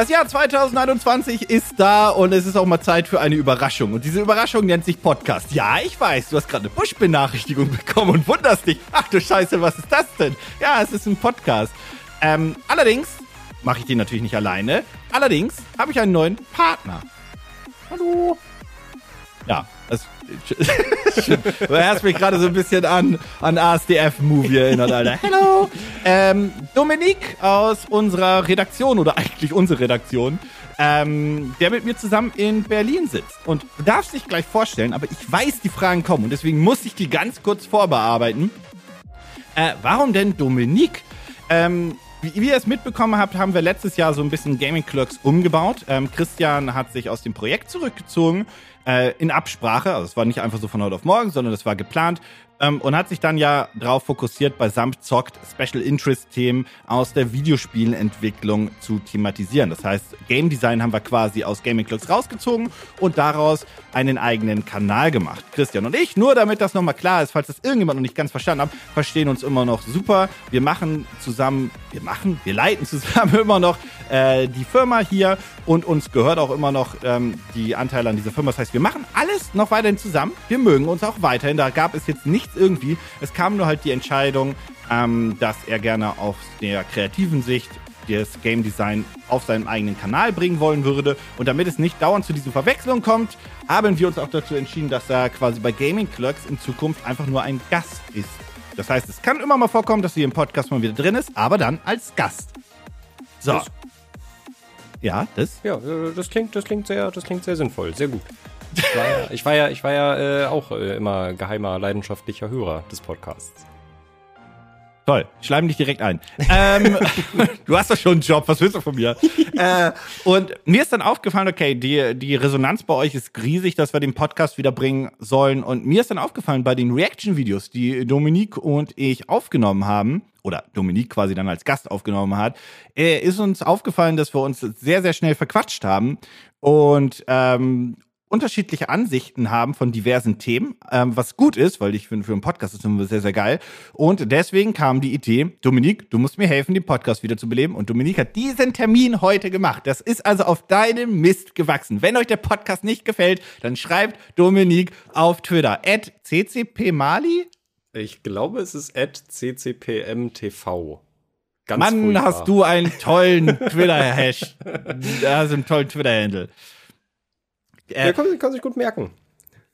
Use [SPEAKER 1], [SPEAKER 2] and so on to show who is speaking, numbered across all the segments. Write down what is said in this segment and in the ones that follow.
[SPEAKER 1] Das Jahr 2021 ist da und es ist auch mal Zeit für eine Überraschung. Und diese Überraschung nennt sich Podcast. Ja, ich weiß, du hast gerade eine Push-Benachrichtigung bekommen und wunderst dich. Ach du Scheiße, was ist das denn? Ja, es ist ein Podcast. Ähm, allerdings mache ich den natürlich nicht alleine. Allerdings habe ich einen neuen Partner. Hallo. Ja, das, du hast mich gerade so ein bisschen an, an ASDF-Movie erinnert, Alter. Hello! Ähm, Dominik aus unserer Redaktion, oder eigentlich unsere Redaktion, ähm, der mit mir zusammen in Berlin sitzt. Und du darfst dich gleich vorstellen, aber ich weiß, die Fragen kommen und deswegen muss ich die ganz kurz vorbearbeiten. Äh, warum denn Dominik? Ähm, wie, wie ihr es mitbekommen habt, haben wir letztes Jahr so ein bisschen Gaming Clerks umgebaut. Ähm, Christian hat sich aus dem Projekt zurückgezogen äh, in Absprache. Also es war nicht einfach so von heute auf morgen, sondern das war geplant. Ähm, und hat sich dann ja darauf fokussiert, bei Samt zockt Special Interest Themen aus der Videospielentwicklung zu thematisieren. Das heißt, Game Design haben wir quasi aus Gaming Clocks rausgezogen und daraus einen eigenen Kanal gemacht. Christian und ich, nur damit das nochmal klar ist, falls das irgendjemand noch nicht ganz verstanden hat, verstehen uns immer noch super. Wir machen zusammen, wir machen, wir leiten zusammen immer noch äh, die Firma hier und uns gehört auch immer noch ähm, die Anteile an dieser Firma. Das heißt, wir machen alles noch weiterhin zusammen. Wir mögen uns auch weiterhin. Da gab es jetzt nichts irgendwie. Es kam nur halt die Entscheidung, ähm, dass er gerne aus der kreativen Sicht das Game Design auf seinem eigenen Kanal bringen wollen würde. Und damit es nicht dauernd zu diesen Verwechslungen kommt, haben wir uns auch dazu entschieden, dass er quasi bei Gaming Clerks in Zukunft einfach nur ein Gast ist. Das heißt, es kann immer mal vorkommen, dass sie im Podcast mal wieder drin ist, aber dann als Gast. So.
[SPEAKER 2] Das-
[SPEAKER 1] ja, das?
[SPEAKER 2] Ja, äh, das klingt, das klingt sehr, das klingt sehr sinnvoll, sehr gut. Ich war ja, ich war ja, ich war ja äh, auch äh, immer geheimer, leidenschaftlicher Hörer des Podcasts.
[SPEAKER 1] Toll, schleim dich direkt ein. Ähm, du hast doch schon einen Job, was willst du von mir? äh, und mir ist dann aufgefallen, okay, die, die Resonanz bei euch ist riesig, dass wir den Podcast wieder bringen sollen. Und mir ist dann aufgefallen, bei den Reaction-Videos, die Dominique und ich aufgenommen haben, oder Dominique quasi dann als Gast aufgenommen hat, äh, ist uns aufgefallen, dass wir uns sehr, sehr schnell verquatscht haben und ähm, unterschiedliche Ansichten haben von diversen Themen, ähm, was gut ist, weil ich finde, für einen Podcast ist das sehr, sehr geil. Und deswegen kam die Idee, Dominik, du musst mir helfen, den Podcast wieder zu beleben. Und Dominik hat diesen Termin heute gemacht. Das ist also auf deinem Mist gewachsen. Wenn euch der Podcast nicht gefällt, dann schreibt Dominik auf Twitter, at ccpmali.
[SPEAKER 2] Ich glaube, es ist at ccpmtv. Ganz
[SPEAKER 1] Mann,
[SPEAKER 2] furchtbar.
[SPEAKER 1] hast du einen tollen Twitter-Hash. Also einen tollen Twitter-Handle. Äh,
[SPEAKER 2] Ja, kann, kann sich gut merken.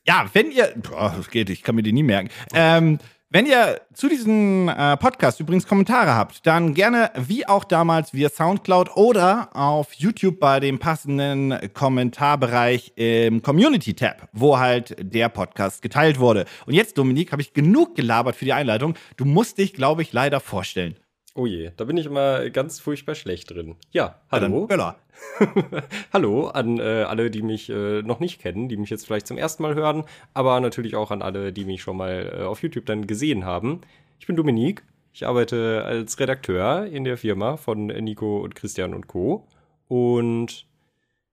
[SPEAKER 1] Ja, wenn ihr, boah, das geht, ich kann mir die nie merken. Ähm, wenn ihr zu diesem äh, Podcast übrigens Kommentare habt, dann gerne wie auch damals via Soundcloud oder auf YouTube bei dem passenden Kommentarbereich im Community-Tab, wo halt der Podcast geteilt wurde. Und jetzt, Dominik, habe ich genug gelabert für die Einleitung. Du musst dich, glaube ich, leider vorstellen.
[SPEAKER 2] Oh je, da bin ich immer ganz furchtbar schlecht drin. Ja, hallo.
[SPEAKER 1] Böller.
[SPEAKER 2] Hallo an äh, alle, die mich äh, noch nicht kennen, die mich jetzt vielleicht zum ersten Mal hören, aber natürlich auch an alle, die mich schon mal äh, auf YouTube dann gesehen haben. Ich bin Dominik. Ich arbeite als Redakteur in der Firma von Nico und Christian und Co. Und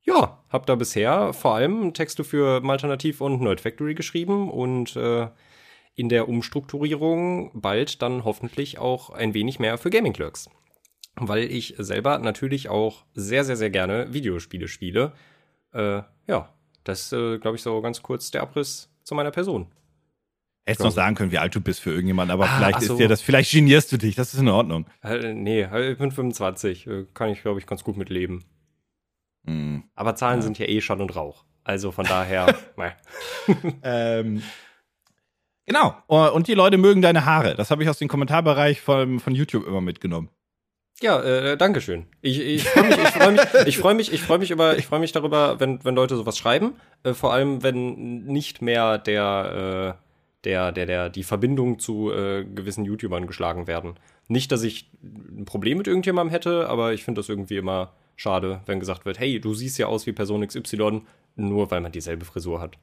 [SPEAKER 2] ja, habe da bisher vor allem Texte für Malternativ und Nerd Factory geschrieben und äh, in der Umstrukturierung bald dann hoffentlich auch ein wenig mehr für Gaming Clerks weil ich selber natürlich auch sehr, sehr, sehr gerne Videospiele spiele. Äh, ja, das ist, äh, glaube ich, so ganz kurz der Abriss zu meiner Person.
[SPEAKER 1] Hättest noch sagen können, wie alt du bist für irgendjemanden, aber
[SPEAKER 2] Ah,
[SPEAKER 1] vielleicht
[SPEAKER 2] so.
[SPEAKER 1] ist dir das, vielleicht genierst du dich, das ist in Ordnung.
[SPEAKER 2] Äh, nee, äh, ich bin 25, äh, kann ich, glaube ich, ganz gut mit leben.
[SPEAKER 1] Hm.
[SPEAKER 2] Aber Zahlen sind ja eh Schall und Rauch. Also von daher.
[SPEAKER 1] Ähm, genau. Und die Leute mögen deine Haare. Das habe ich aus dem Kommentarbereich von, von YouTube immer mitgenommen.
[SPEAKER 2] Ja, äh, Dankeschön. Ich, ich freue mich, ich freue mich, ich freue mich, ich freue mich über, ich freue mich darüber, wenn, wenn Leute sowas schreiben. Äh, vor allem, wenn nicht mehr der, äh, der, der, der, die Verbindung zu äh, gewissen YouTubern geschlagen werden. Nicht, dass ich ein Problem mit irgendjemandem hätte, aber ich finde das irgendwie immer schade, wenn gesagt wird, hey, du siehst ja aus wie Person XY, nur weil man dieselbe Frisur hat.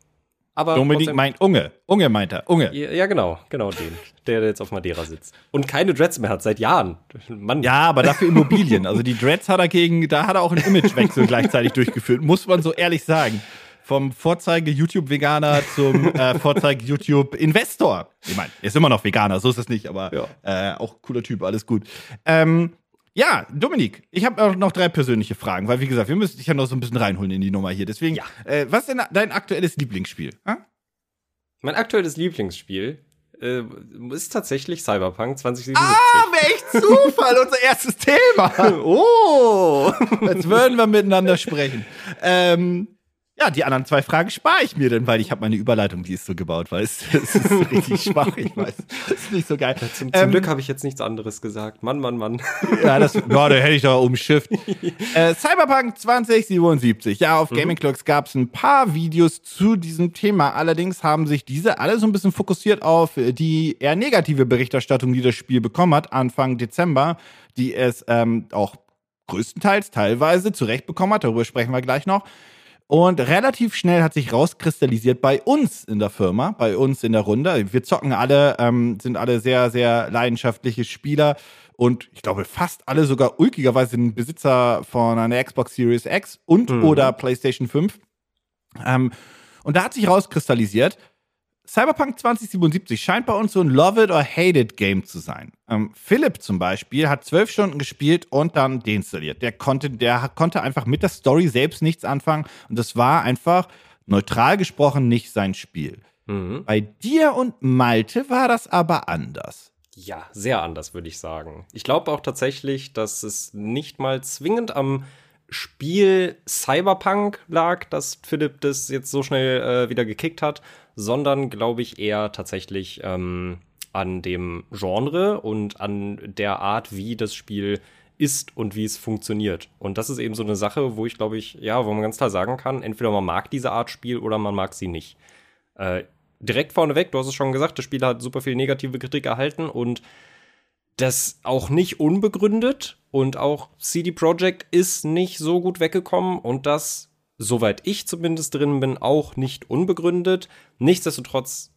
[SPEAKER 2] Aber
[SPEAKER 1] Dominik meint Unge. Unge meint er. Unge.
[SPEAKER 2] ja, ja, genau, genau den, der jetzt auf Madeira sitzt. Und keine Dreads mehr hat seit Jahren. Mann,
[SPEAKER 1] Ja, aber dafür Immobilien. Also die Dreads hat er gegen, da hat er auch einen Imagewechsel gleichzeitig durchgeführt, muss man so ehrlich sagen. Vom Vorzeige-YouTube-Veganer zum äh, Vorzeige-YouTube-Investor. Ich meine, er ist immer noch Veganer, so ist es nicht, aber
[SPEAKER 2] Ja.
[SPEAKER 1] äh, auch cooler Typ, alles gut. Ähm, Ja, Dominik, ich habe auch noch drei persönliche Fragen, weil wie gesagt, wir müssen dich ja noch so ein bisschen reinholen in die Nummer hier. Deswegen,
[SPEAKER 2] Ja.
[SPEAKER 1] äh, was ist denn dein aktuelles Lieblingsspiel? Ha?
[SPEAKER 2] Mein aktuelles Lieblingsspiel äh, ist tatsächlich Cyberpunk 2077.
[SPEAKER 1] Ah, wäre echt Zufall, unser erstes Thema. Oh, jetzt würden wir miteinander sprechen. Ähm, ja, die anderen zwei Fragen spare ich mir denn, weil ich habe meine Überleitung, die ist so gebaut, weil es, es ist richtig schwach, ich weiß. Das ist nicht so geil.
[SPEAKER 2] Zum, zum
[SPEAKER 1] Ähm,
[SPEAKER 2] Glück habe ich jetzt nichts anderes gesagt. Mann, Mann, Mann.
[SPEAKER 1] Ja, das, boah, da hätte ich doch umschifft. äh, Cyberpunk 2077. Ja, auf Gaming Clocks gab es ein paar Videos zu diesem Thema. Allerdings haben sich diese alle so ein bisschen fokussiert auf die eher negative Berichterstattung, die das Spiel bekommen hat, Anfang Dezember, die es ähm, auch größtenteils, teilweise zurecht bekommen hat. Darüber sprechen wir gleich noch. Und relativ schnell hat sich rauskristallisiert bei uns in der Firma, bei uns in der Runde. Wir zocken alle, ähm, sind alle sehr, sehr leidenschaftliche Spieler und ich glaube fast alle sogar ulkigerweise sind Besitzer von einer Xbox Series X und oder PlayStation 5. Ähm, und da hat sich rauskristallisiert, Cyberpunk 2077 scheint bei uns so ein Love it or hate it Game zu sein. Ähm, Philipp zum Beispiel hat zwölf Stunden gespielt und dann deinstalliert. Der konnte, der konnte einfach mit der Story selbst nichts anfangen und das war einfach neutral gesprochen nicht sein Spiel.
[SPEAKER 2] Mhm.
[SPEAKER 1] Bei dir und Malte war das aber anders.
[SPEAKER 2] Ja, sehr anders, würde ich sagen. Ich glaube auch tatsächlich, dass es nicht mal zwingend am Spiel Cyberpunk lag, dass Philipp das jetzt so schnell äh, wieder gekickt hat, sondern glaube ich eher tatsächlich ähm, an dem Genre und an der Art, wie das Spiel ist und wie es funktioniert. Und das ist eben so eine Sache, wo ich glaube ich, ja, wo man ganz klar sagen kann, entweder man mag diese Art Spiel oder man mag sie nicht. Äh, direkt vorneweg, du hast es schon gesagt, das Spiel hat super viel negative Kritik erhalten und das auch nicht unbegründet und auch CD Projekt ist nicht so gut weggekommen und das, soweit ich zumindest drin bin, auch nicht unbegründet. Nichtsdestotrotz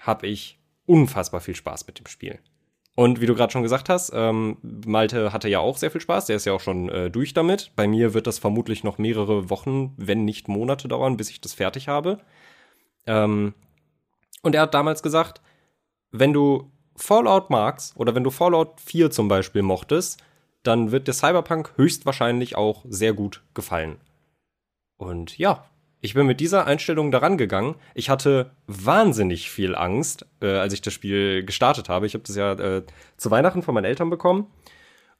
[SPEAKER 2] habe ich unfassbar viel Spaß mit dem Spiel. Und wie du gerade schon gesagt hast, ähm, Malte hatte ja auch sehr viel Spaß, der ist ja auch schon äh, durch damit. Bei mir wird das vermutlich noch mehrere Wochen, wenn nicht Monate dauern, bis ich das fertig habe. Ähm, und er hat damals gesagt, wenn du Fallout magst oder wenn du Fallout 4 zum Beispiel mochtest, dann wird dir Cyberpunk höchstwahrscheinlich auch sehr gut gefallen. Und ja, ich bin mit dieser Einstellung daran gegangen. Ich hatte wahnsinnig viel Angst, äh, als ich das Spiel gestartet habe. Ich habe das ja äh, zu Weihnachten von meinen Eltern bekommen.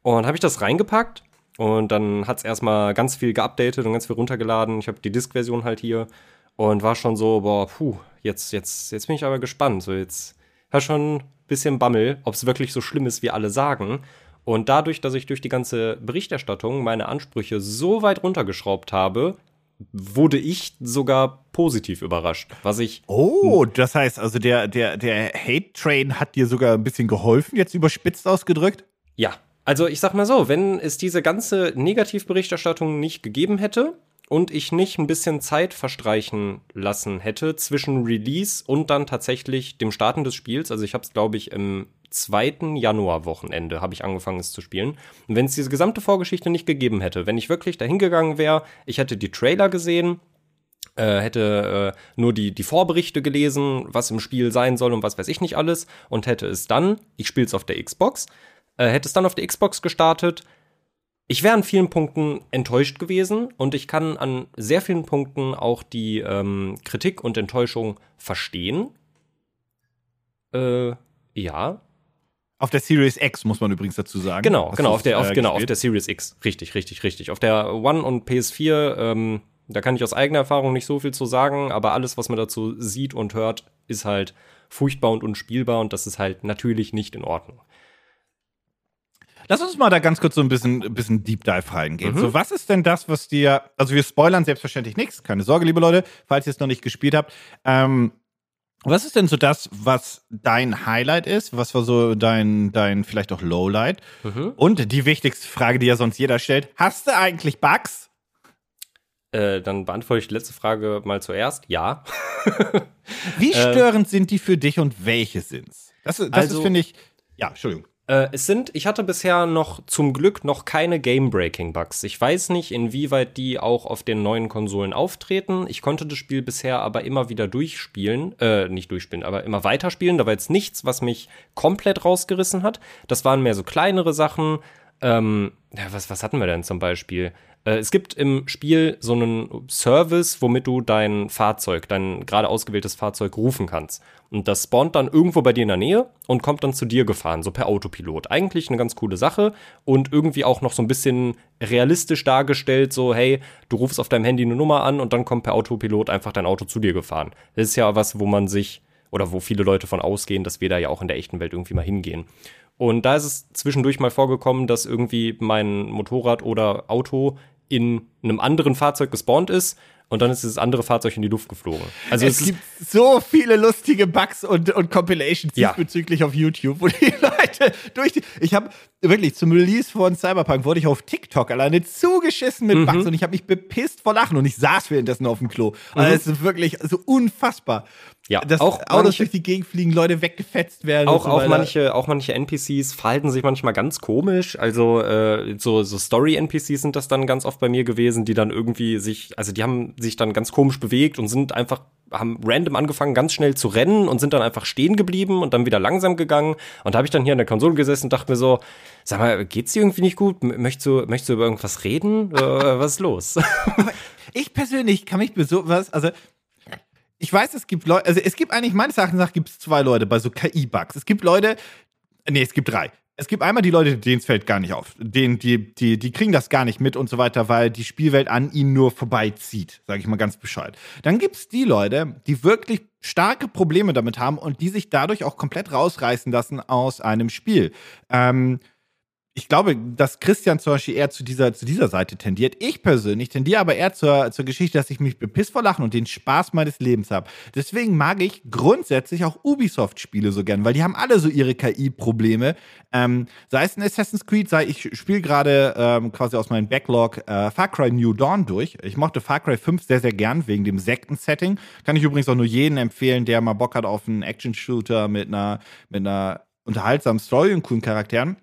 [SPEAKER 2] Und habe ich das reingepackt. Und dann hat es erstmal ganz viel geupdatet und ganz viel runtergeladen. Ich habe die Disk-Version halt hier. Und war schon so, boah, puh, jetzt, jetzt, jetzt bin ich aber gespannt. So, jetzt hat schon ein bisschen Bammel, ob es wirklich so schlimm ist, wie alle sagen. Und dadurch, dass ich durch die ganze Berichterstattung meine Ansprüche so weit runtergeschraubt habe, wurde ich sogar positiv überrascht. Was ich
[SPEAKER 1] Oh, das heißt also, der, der, der Hate-Train hat dir sogar ein bisschen geholfen, jetzt überspitzt ausgedrückt?
[SPEAKER 2] Ja, also ich sag mal so, wenn es diese ganze Negativberichterstattung nicht gegeben hätte und ich nicht ein bisschen Zeit verstreichen lassen hätte zwischen Release und dann tatsächlich dem Starten des Spiels, also ich habe es glaube ich im zweiten Januar-Wochenende habe ich angefangen es zu spielen. Und wenn es diese gesamte Vorgeschichte nicht gegeben hätte, wenn ich wirklich dahin gegangen wäre, ich hätte die Trailer gesehen, äh, hätte äh, nur die, die Vorberichte gelesen, was im Spiel sein soll und was weiß ich nicht alles und hätte es dann, ich spiele es auf der Xbox, äh, hätte es dann auf der Xbox gestartet. Ich wäre an vielen Punkten enttäuscht gewesen und ich kann an sehr vielen Punkten auch die ähm, Kritik und Enttäuschung verstehen. Äh, ja,
[SPEAKER 1] Auf der Series X muss man übrigens dazu sagen.
[SPEAKER 2] Genau,
[SPEAKER 1] Hast
[SPEAKER 2] genau, auf der, auf,
[SPEAKER 1] äh,
[SPEAKER 2] genau, auf der Series X. Richtig, richtig, richtig. Auf der One und PS4, ähm, da kann ich aus eigener Erfahrung nicht so viel zu sagen, aber alles, was man dazu sieht und hört, ist halt furchtbar und unspielbar und das ist halt natürlich nicht in Ordnung.
[SPEAKER 1] Lass uns mal da ganz kurz so ein bisschen, ein bisschen Deep Dive reingehen.
[SPEAKER 2] Mhm.
[SPEAKER 1] So, was ist denn das, was dir, also wir spoilern selbstverständlich nichts, keine Sorge, liebe Leute, falls ihr es noch nicht gespielt habt. Ähm, was ist denn so das, was dein Highlight ist? Was war so dein, dein vielleicht auch Lowlight?
[SPEAKER 2] Mhm.
[SPEAKER 1] Und die wichtigste Frage, die ja sonst jeder stellt, hast du eigentlich Bugs?
[SPEAKER 2] Äh, dann beantworte ich die letzte Frage mal zuerst. Ja.
[SPEAKER 1] Wie
[SPEAKER 2] Ähm.
[SPEAKER 1] störend sind die für dich und welche sind's? Das, das
[SPEAKER 2] Also-
[SPEAKER 1] ist, finde ich, ja, Entschuldigung.
[SPEAKER 2] Äh, es sind, ich hatte bisher noch zum Glück noch keine Game-Breaking-Bugs. Ich weiß nicht, inwieweit die auch auf den neuen Konsolen auftreten. Ich konnte das Spiel bisher aber immer wieder durchspielen, äh, nicht durchspielen, aber immer weiterspielen. Da war jetzt nichts, was mich komplett rausgerissen hat. Das waren mehr so kleinere Sachen. ähm, ja, was, was hatten wir denn zum Beispiel? Äh, es gibt im Spiel so einen Service, womit du dein Fahrzeug, dein gerade ausgewähltes Fahrzeug rufen kannst. Und das spawnt dann irgendwo bei dir in der Nähe und kommt dann zu dir gefahren, so per Autopilot. Eigentlich eine ganz coole Sache und irgendwie auch noch so ein bisschen realistisch dargestellt, so hey, du rufst auf deinem Handy eine Nummer an und dann kommt per Autopilot einfach dein Auto zu dir gefahren. Das ist ja was, wo man sich oder wo viele Leute von ausgehen, dass wir da ja auch in der echten Welt irgendwie mal hingehen. Und da ist es zwischendurch mal vorgekommen, dass irgendwie mein Motorrad oder Auto in einem anderen Fahrzeug gespawnt ist und dann ist dieses andere Fahrzeug in die Luft geflogen.
[SPEAKER 1] Also es, es gibt so viele lustige Bugs und, und Compilations ja. diesbezüglich auf YouTube, wo die Leute durch die. Ich habe wirklich zum Release von Cyberpunk wurde ich auf TikTok alleine zugeschissen mit mhm. Bugs und ich habe mich bepisst vor Lachen und ich saß währenddessen auf dem Klo. Mhm. Also es ist wirklich so unfassbar. Ja, dass auch Autos manche, durch die Gegend fliegen, Leute weggefetzt werden.
[SPEAKER 2] Auch, so auch, manche, auch manche NPCs verhalten sich manchmal ganz komisch. Also äh, so, so Story-NPCs sind das dann ganz oft bei mir gewesen, die dann irgendwie sich, also die haben sich dann ganz komisch bewegt und sind einfach, haben random angefangen, ganz schnell zu rennen und sind dann einfach stehen geblieben und dann wieder langsam gegangen. Und da habe ich dann hier an der Konsole gesessen und dachte mir so, sag mal, geht's dir irgendwie nicht gut? Möchtest du, möchtest du über irgendwas reden? äh, was ist los?
[SPEAKER 1] ich persönlich kann mich bei sowas, also ich weiß, es gibt Leute, also es gibt eigentlich meines Erachtens nach gibt es zwei Leute bei so KI-Bugs. Es gibt Leute, nee, es gibt drei. Es gibt einmal die Leute, denen es fällt gar nicht auf. Denen, die, die, die kriegen das gar nicht mit und so weiter, weil die Spielwelt an ihnen nur vorbeizieht, sage ich mal ganz bescheid. Dann gibt es die Leute, die wirklich starke Probleme damit haben und die sich dadurch auch komplett rausreißen lassen aus einem Spiel. Ähm, ich glaube, dass Christian zum Beispiel eher zu dieser, zu dieser Seite tendiert. Ich persönlich tendiere aber eher zur, zur Geschichte, dass ich mich bepiss vor Lachen und den Spaß meines Lebens habe. Deswegen mag ich grundsätzlich auch Ubisoft-Spiele so gern, weil die haben alle so ihre KI-Probleme. Ähm, sei es in Assassin's Creed, sei ich spiele gerade ähm, quasi aus meinem Backlog äh, Far Cry New Dawn durch. Ich mochte Far Cry 5 sehr, sehr gern wegen dem Sekten-Setting. Kann ich übrigens auch nur jeden empfehlen, der mal Bock hat auf einen Action-Shooter mit einer, mit einer unterhaltsamen Story und coolen Charakteren.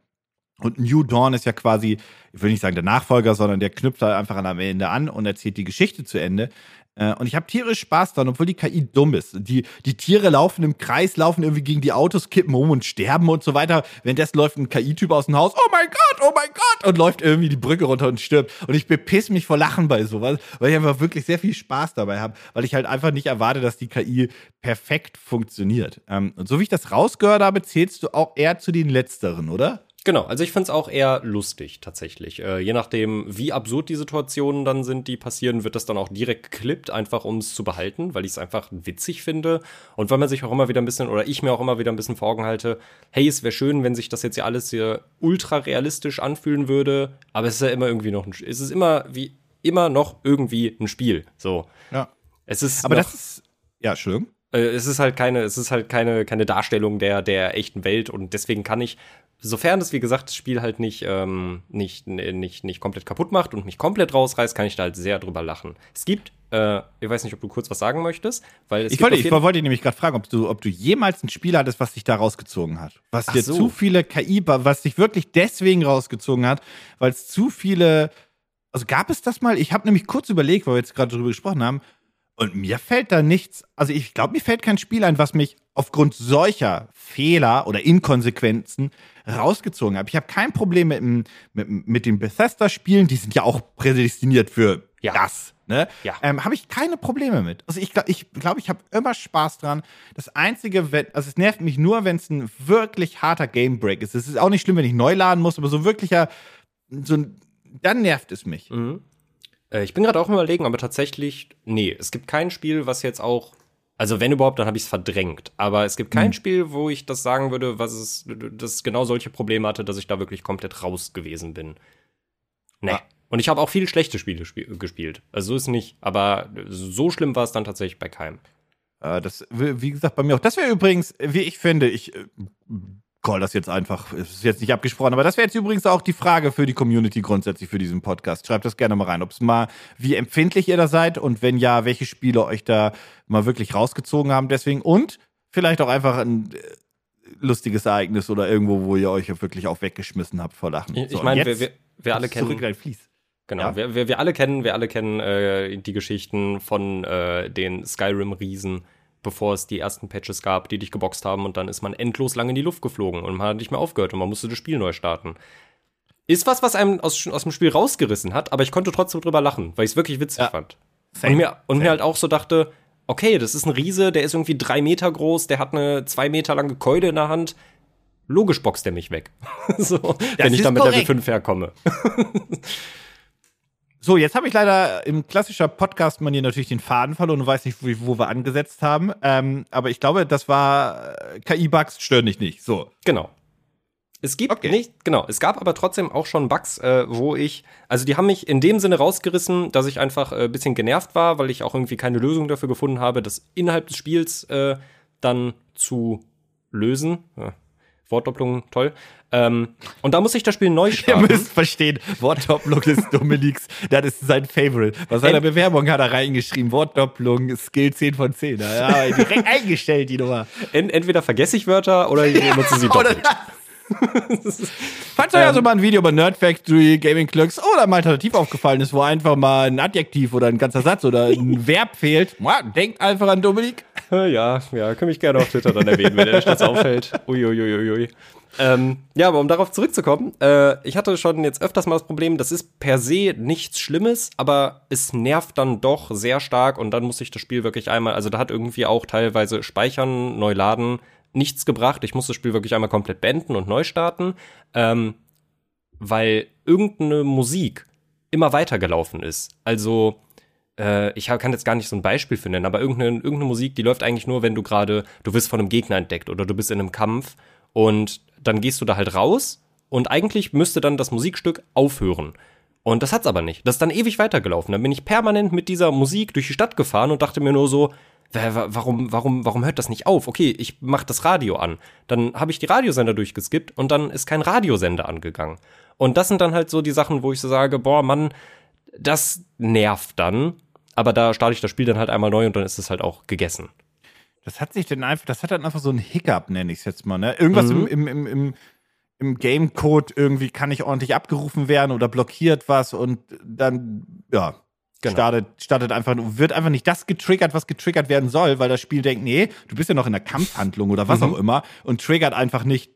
[SPEAKER 1] Und New Dawn ist ja quasi, ich will nicht sagen der Nachfolger, sondern der knüpft halt einfach am Ende an und erzählt die Geschichte zu Ende. Äh, und ich habe tierisch Spaß dran, obwohl die KI dumm ist. Die, die Tiere laufen im Kreis, laufen irgendwie gegen die Autos, kippen um und sterben und so weiter. Währenddessen läuft ein KI-Typ aus dem Haus, oh mein Gott, oh mein Gott, und läuft irgendwie die Brücke runter und stirbt. Und ich bepiss mich vor Lachen bei sowas, weil ich einfach wirklich sehr viel Spaß dabei habe, weil ich halt einfach nicht erwarte, dass die KI perfekt funktioniert. Ähm, und so wie ich das rausgehört habe, zählst du auch eher zu den Letzteren, oder?
[SPEAKER 2] Genau, also ich finde es auch eher lustig tatsächlich. Äh, je nachdem, wie absurd die Situationen dann sind, die passieren, wird das dann auch direkt geklippt, einfach um es zu behalten, weil ich es einfach witzig finde. Und weil man sich auch immer wieder ein bisschen, oder ich mir auch immer wieder ein bisschen vor Augen halte, hey, es wäre schön, wenn sich das jetzt ja alles hier ultra realistisch anfühlen würde, aber es ist ja immer irgendwie noch ein Es ist immer wie immer noch irgendwie ein Spiel. So.
[SPEAKER 1] Ja.
[SPEAKER 2] Es ist.
[SPEAKER 1] Aber noch, das ist. Ja, schön
[SPEAKER 2] äh, es ist halt keine, es ist halt keine, keine Darstellung der, der echten Welt und deswegen kann ich sofern es, wie gesagt, das Spiel halt nicht, ähm, nicht, nicht, nicht komplett kaputt macht und mich komplett rausreißt, kann ich da halt sehr drüber lachen. Es gibt, äh, ich weiß nicht, ob du kurz was sagen möchtest, weil es
[SPEAKER 1] ich wollte, ich wollte nämlich gerade fragen, ob du, ob du jemals ein Spiel hattest, was dich da rausgezogen hat. Was Ach dir so. zu viele KI, was dich wirklich deswegen rausgezogen hat, weil es zu viele, also gab es das mal? Ich habe nämlich kurz überlegt, weil wir jetzt gerade drüber gesprochen haben, und mir fällt da nichts, also ich glaube, mir fällt kein Spiel ein, was mich aufgrund solcher Fehler oder Inkonsequenzen rausgezogen hat. Ich habe kein Problem mit, mit, mit den Bethesda-Spielen, die sind ja auch prädestiniert für ja. das. Ne? Ja. Ähm, habe ich keine Probleme mit. Also ich glaube, ich, glaub, ich habe immer Spaß dran. Das Einzige, wenn, also es nervt mich nur, wenn es ein wirklich harter Game Break ist. Es ist auch nicht schlimm, wenn ich neu laden muss, aber so wirklicher, so ein, dann nervt es mich.
[SPEAKER 2] Mhm. Äh, ich bin gerade auch im überlegen, aber tatsächlich, nee, es gibt kein Spiel, was jetzt auch, also wenn überhaupt, dann habe ich es verdrängt. Aber es gibt kein mhm. Spiel, wo ich das sagen würde, was es, das genau solche Probleme hatte, dass ich da wirklich komplett raus gewesen bin. Nee. Ah. Und ich habe auch viele schlechte Spiele sp gespielt. Also so ist nicht. Aber so schlimm war es dann tatsächlich bei keinem.
[SPEAKER 1] Äh, das, wie gesagt, bei mir auch. Das wäre übrigens, wie ich finde, ich äh, call das jetzt einfach, ist jetzt nicht abgesprochen, aber das wäre jetzt übrigens auch die Frage für die Community grundsätzlich für diesen Podcast. Schreibt das gerne mal rein, ob es mal, wie empfindlich ihr da seid und wenn ja, welche Spiele euch da mal wirklich rausgezogen haben deswegen und vielleicht auch einfach ein äh, lustiges Ereignis oder irgendwo, wo ihr euch wirklich auch weggeschmissen habt vor Lachen.
[SPEAKER 2] Ich, so, meine, wir, wir, wir alle kennen.
[SPEAKER 1] Zurück dein Fließ.
[SPEAKER 2] Genau, ja. wir, wir, wir alle kennen, wir alle kennen äh, die Geschichten von äh, den Skyrim-Riesen, bevor es die ersten Patches gab, die dich geboxt haben und dann ist man endlos lang in die Luft geflogen und man hat nicht mehr aufgehört und man musste das Spiel neu starten. ist was, was einem aus, aus dem Spiel rausgerissen hat, aber ich konnte trotzdem drüber lachen, weil ich es wirklich witzig
[SPEAKER 1] Ja.
[SPEAKER 2] fand.
[SPEAKER 1] Same.
[SPEAKER 2] Und mir, und
[SPEAKER 1] Same.
[SPEAKER 2] mir halt auch so dachte, okay, das ist ein Riese, der ist irgendwie drei Meter groß, der hat eine zwei Meter lange Keule in der Hand. Logisch boxt der mich weg. so, wenn ich dann mit Level
[SPEAKER 1] korrekt.
[SPEAKER 2] 5 herkomme.
[SPEAKER 1] So, jetzt habe ich leider im klassischer Podcast-Manier natürlich den Faden verloren und weiß nicht, wo, wir angesetzt haben. Ähm, aber ich glaube, das war äh, KI-Bugs stören dich nicht. So.
[SPEAKER 2] Genau. Es gibt
[SPEAKER 1] Okay.
[SPEAKER 2] nicht, genau, es gab aber trotzdem auch schon Bugs, äh, wo ich, also die haben mich in dem Sinne rausgerissen, dass ich einfach äh, ein bisschen genervt war, weil ich auch irgendwie keine Lösung dafür gefunden habe, das innerhalb des Spiels äh, dann zu lösen. Ja, Wortdopplung, toll. Ähm, und da muss ich das Spiel neu
[SPEAKER 1] Ihr
[SPEAKER 2] starten.
[SPEAKER 1] müsst verstehen, Wortdopplung ist Dominiks, das ist sein Favorite. Bei seiner Bewerbung hat er reingeschrieben, Wortdopplung, Skill 10 von 10. Ja, direkt eingestellt, die Nummer.
[SPEAKER 2] En entweder vergesse ich Wörter oder ich benutze sie doppelt.
[SPEAKER 1] Falls euch also mal ein Video über Nerd Factory, Gaming Clerks oder mal alternativ aufgefallen ist, wo einfach mal ein Adjektiv oder ein ganzer Satz oder ein Verb fehlt, denkt einfach an Dominik.
[SPEAKER 2] Ja, ja, kann mich gerne auf Twitter dann erwähnen, wenn der das auffällt. Uiuiuiui. Ähm, ja, aber um darauf zurückzukommen, äh, ich hatte schon jetzt öfters mal das Problem, das ist per se nichts Schlimmes, aber es nervt dann doch sehr stark und dann muss ich das Spiel wirklich einmal, also da hat irgendwie auch teilweise Speichern, neu laden, nichts gebracht. Ich muss das Spiel wirklich einmal komplett beenden und neu starten, ähm, weil irgendeine Musik immer weitergelaufen ist. Also äh, ich kann jetzt gar nicht so ein Beispiel für nennen, aber irgendeine, irgendeine Musik, die läuft eigentlich nur, wenn du gerade, du wirst von einem Gegner entdeckt oder du bist in einem Kampf und dann gehst du da halt raus und eigentlich müsste dann das Musikstück aufhören. Und das hat's aber nicht. Das ist dann ewig weitergelaufen. Dann bin ich permanent mit dieser Musik durch die Stadt gefahren und dachte mir nur so, wa- wa- warum, warum, warum hört das nicht auf? Okay, ich mach das Radio an. Dann habe ich die Radiosender durchgeskippt und dann ist kein Radiosender angegangen. Und das sind dann halt so die Sachen, wo ich so sage, boah, Mann, das nervt dann. Aber da starte ich das Spiel dann halt einmal neu und dann ist es halt auch gegessen.
[SPEAKER 1] Das hat sich dann einfach, das hat dann einfach so ein Hiccup, nenne ich es jetzt mal. Ne? Irgendwas
[SPEAKER 2] Mhm.
[SPEAKER 1] im, im, im, im, im Gamecode irgendwie kann nicht ordentlich abgerufen werden oder blockiert was und dann, ja,
[SPEAKER 2] Genau.
[SPEAKER 1] startet, startet einfach, wird einfach nicht das getriggert, was getriggert werden soll, weil das Spiel denkt, nee, du bist ja noch in der Kampfhandlung oder was
[SPEAKER 2] Mhm.
[SPEAKER 1] auch immer und triggert einfach nicht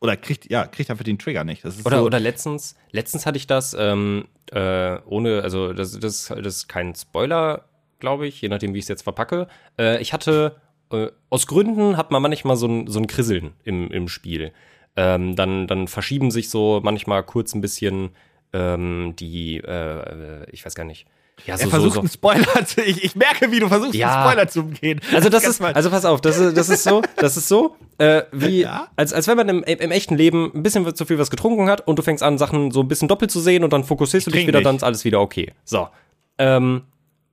[SPEAKER 1] oder kriegt, ja, kriegt einfach den Trigger nicht.
[SPEAKER 2] Oder,
[SPEAKER 1] so,
[SPEAKER 2] oder letztens, letztens hatte ich das, ähm, äh, ohne, also das, das, das ist kein Spoiler, glaube ich, je nachdem, wie ich es jetzt verpacke. Äh, ich hatte, äh, aus Gründen hat man manchmal so ein, so ein Krisseln im, im Spiel. Ähm, dann, dann verschieben sich so manchmal kurz ein bisschen ähm, die, äh, äh, ich weiß gar nicht. Ja,
[SPEAKER 1] er
[SPEAKER 2] so, so,
[SPEAKER 1] versucht
[SPEAKER 2] so.
[SPEAKER 1] einen Spoiler zu, ich, ich merke, wie du versuchst,
[SPEAKER 2] Ja.
[SPEAKER 1] einen Spoiler zu umgehen.
[SPEAKER 2] Also das ist, also pass auf, das ist, das ist so, das ist so, äh, wie,
[SPEAKER 1] Ja?
[SPEAKER 2] als, als wenn man im, im echten Leben ein bisschen zu viel was getrunken hat und du fängst an, Sachen so ein bisschen doppelt zu sehen und dann fokussierst du dich wieder,
[SPEAKER 1] nicht.
[SPEAKER 2] dann ist alles wieder okay. So. Ähm,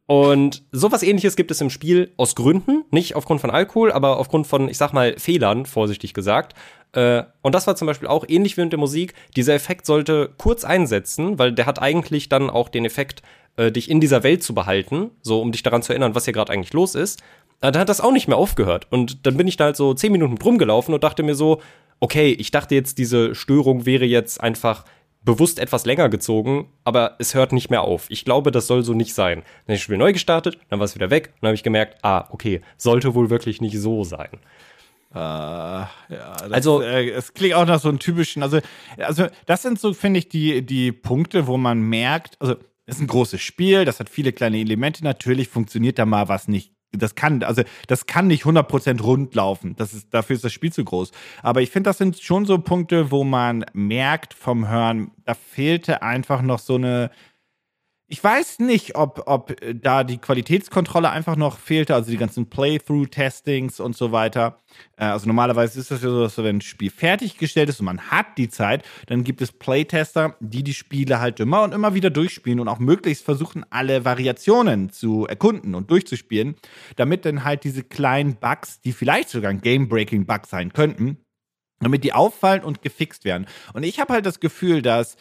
[SPEAKER 2] und sowas ähnliches gibt es im Spiel aus Gründen, nicht aufgrund von Alkohol, aber aufgrund von, ich sag mal, Fehlern, vorsichtig gesagt. Äh, und das war zum Beispiel auch ähnlich wie mit der Musik. Dieser Effekt sollte kurz einsetzen, weil der hat eigentlich dann auch den Effekt, äh, dich in dieser Welt zu behalten, so um dich daran zu erinnern, was hier gerade eigentlich los ist. Äh, dann hat das auch nicht mehr aufgehört. Und dann bin ich da halt so zehn Minuten rumgelaufen und dachte mir so, okay, ich dachte jetzt, diese Störung wäre jetzt einfach bewusst etwas länger gezogen, aber es hört nicht mehr auf. Ich glaube, das soll so nicht sein. Dann habe ich das Spiel neu gestartet, dann war es wieder weg und dann habe ich gemerkt, ah, okay, sollte wohl wirklich nicht so sein.
[SPEAKER 1] Ah, ja, das,
[SPEAKER 2] Also-
[SPEAKER 1] äh, es klingt auch nach so einem typischen, also, also das sind so, finde ich, die, die Punkte, wo man merkt, also ist ein großes Spiel, das hat viele kleine Elemente, natürlich funktioniert da mal was nicht. Das kann, also das kann nicht 100% rund laufen. Das ist, dafür ist das Spiel zu groß. Aber ich finde, das sind schon so Punkte, wo man merkt vom Hören, da fehlte einfach noch so eine, ich weiß nicht, ob, ob äh, da die Qualitätskontrolle einfach noch fehlte, also die ganzen Playthrough-Testings und so weiter. Äh, also normalerweise ist das ja so, dass wenn ein Spiel fertiggestellt ist und man hat die Zeit, dann gibt es Playtester, die die Spiele halt immer und immer wieder durchspielen und auch möglichst versuchen, alle Variationen zu erkunden und durchzuspielen, damit dann halt diese kleinen Bugs, die vielleicht sogar ein Game-Breaking-Bug sein könnten, damit die auffallen und gefixt werden. Und ich habe halt das Gefühl, dass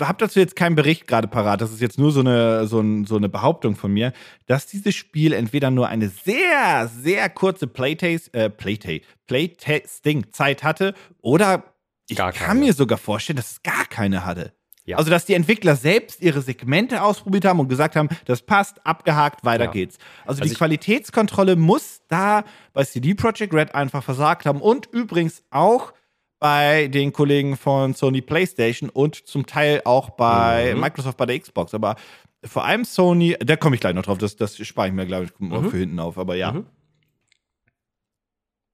[SPEAKER 1] habe dazu jetzt keinen Bericht gerade parat, das ist jetzt nur so eine, so, ein, so eine Behauptung von mir, dass dieses Spiel entweder nur eine sehr, sehr kurze Playtase, äh, Playtase, Playtesting-Zeit hatte oder ich kann mir sogar vorstellen, dass es gar keine hatte.
[SPEAKER 2] Ja.
[SPEAKER 1] Also, dass die Entwickler selbst ihre Segmente ausprobiert haben und gesagt haben, das passt, abgehakt, weiter
[SPEAKER 2] Ja.
[SPEAKER 1] geht's. Also,
[SPEAKER 2] Also
[SPEAKER 1] die Qualitätskontrolle muss da bei CD Projekt Red einfach versagt haben und übrigens auch bei den Kollegen von Sony PlayStation und zum Teil auch bei mhm. Microsoft bei der Xbox. Aber vor allem Sony, da komme ich gleich noch drauf, das, das spare ich mir, glaube ich, mhm. für hinten auf, aber ja. Mhm.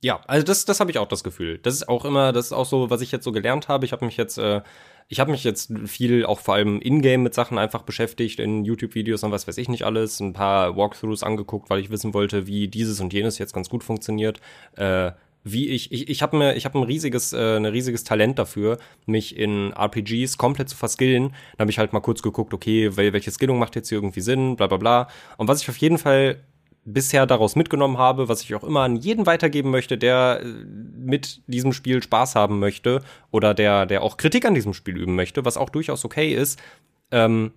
[SPEAKER 2] Ja, also das, das habe ich auch das Gefühl. Das ist auch immer, das ist auch so, was ich jetzt so gelernt habe. Ich habe mich jetzt, äh, ich habe mich jetzt viel auch vor allem in-game mit Sachen einfach beschäftigt, in YouTube-Videos und was weiß ich nicht alles, ein paar Walkthroughs angeguckt, weil ich wissen wollte, wie dieses und jenes jetzt ganz gut funktioniert. Äh, wie ich, ich, ich habe mir, ich habe ein riesiges, äh, ein riesiges Talent dafür, mich in RPGs komplett zu verskillen. Dann habe ich halt mal kurz geguckt, okay, welche Skillung macht jetzt hier irgendwie Sinn, bla bla bla. Und was ich auf jeden Fall bisher daraus mitgenommen habe, was ich auch immer an jeden weitergeben möchte, der äh, mit diesem Spiel Spaß haben möchte oder der, der auch Kritik an diesem Spiel üben möchte, was auch durchaus okay ist. Ähm,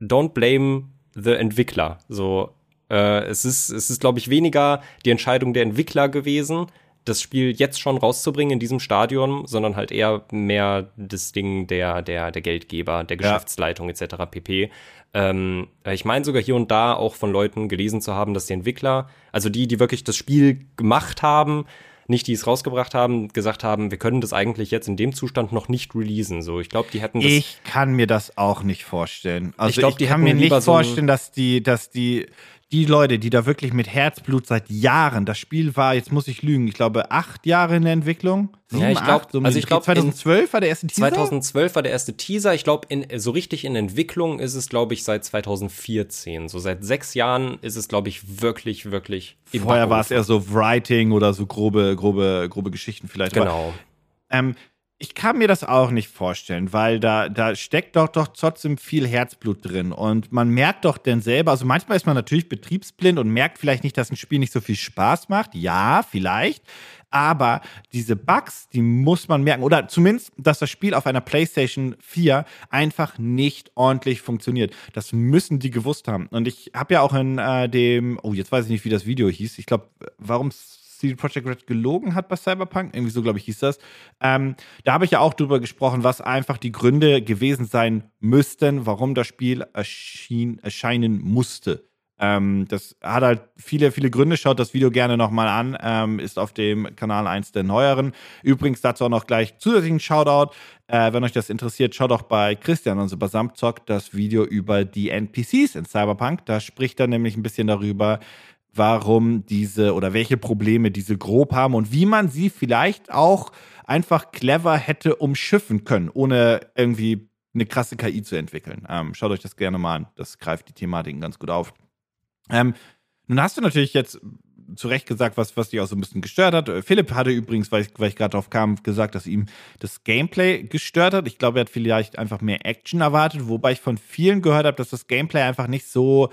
[SPEAKER 2] don't blame the Entwickler. So, äh, es ist, es ist, glaube ich, weniger die Entscheidung der Entwickler gewesen, das Spiel jetzt schon rauszubringen in diesem Stadion, sondern halt eher mehr das Ding der, der, der Geldgeber, der Geschäftsleitung ja. etc. pp. Ähm, ich meine sogar hier und da auch von Leuten gelesen zu haben, dass die Entwickler, also die, die wirklich das Spiel gemacht haben, nicht die es rausgebracht haben, gesagt haben, wir können das eigentlich jetzt in dem Zustand noch nicht releasen. So, ich glaube, die hätten das.
[SPEAKER 1] Ich kann mir das auch nicht vorstellen. Also ich, glaub, ich kann mir nicht vorstellen, dass die, dass die die Leute, die da wirklich mit Herzblut seit Jahren, das Spiel war, jetzt muss ich lügen, ich glaube acht Jahre in der Entwicklung.
[SPEAKER 2] Sieben, ja, ich glaube, so also ich glaube
[SPEAKER 1] 2012 war der erste
[SPEAKER 2] Teaser. 2012 war der erste Teaser. Ich glaube, so richtig in Entwicklung ist es, glaube ich, seit 2014. So seit sechs Jahren ist es, glaube ich, wirklich, wirklich.
[SPEAKER 1] Vorher war es eher so Writing oder so grobe, grobe, grobe Geschichten vielleicht.
[SPEAKER 2] Genau.
[SPEAKER 1] Aber, ähm, ich kann mir das auch nicht vorstellen, weil da, da steckt doch, doch trotzdem viel Herzblut drin. Und man merkt doch denn selber, also manchmal ist man natürlich betriebsblind und merkt vielleicht nicht, dass ein Spiel nicht so viel Spaß macht. Ja, vielleicht. Aber diese Bugs, die muss man merken. Oder zumindest, dass das Spiel auf einer PlayStation 4 einfach nicht ordentlich funktioniert. Das müssen die gewusst haben. Und ich habe ja auch in äh, dem, oh, jetzt weiß ich nicht, wie das Video hieß. Ich glaube, warum CD Projekt Red gelogen hat bei Cyberpunk, irgendwie so, glaube ich, hieß das. Ähm, da habe ich ja auch drüber gesprochen, was einfach die Gründe gewesen sein müssten, warum das Spiel erschien, erscheinen musste. Ähm, das hat halt viele, viele Gründe. Schaut das Video gerne nochmal an. Ähm, ist auf dem Kanal eins der neueren. Übrigens dazu auch noch gleich zusätzlichen Shoutout. Äh, wenn euch das interessiert, schaut auch bei Christian, unser Basamzock, das Video über die NPCs in Cyberpunk. Da spricht er nämlich ein bisschen darüber, warum diese oder welche Probleme diese grob haben und wie man sie vielleicht auch einfach clever hätte umschiffen können, ohne irgendwie eine krasse KI zu entwickeln. Ähm, schaut euch das gerne mal an. Das greift die Thematiken ganz gut auf. Ähm, nun hast du natürlich jetzt zu Recht gesagt, was, was dich auch so ein bisschen gestört hat. Philipp hatte übrigens, weil ich, weil ich gerade drauf kam, gesagt, dass ihm das Gameplay gestört hat. Ich glaube, er hat vielleicht einfach mehr Action erwartet, wobei ich von vielen gehört habe, dass das Gameplay einfach nicht so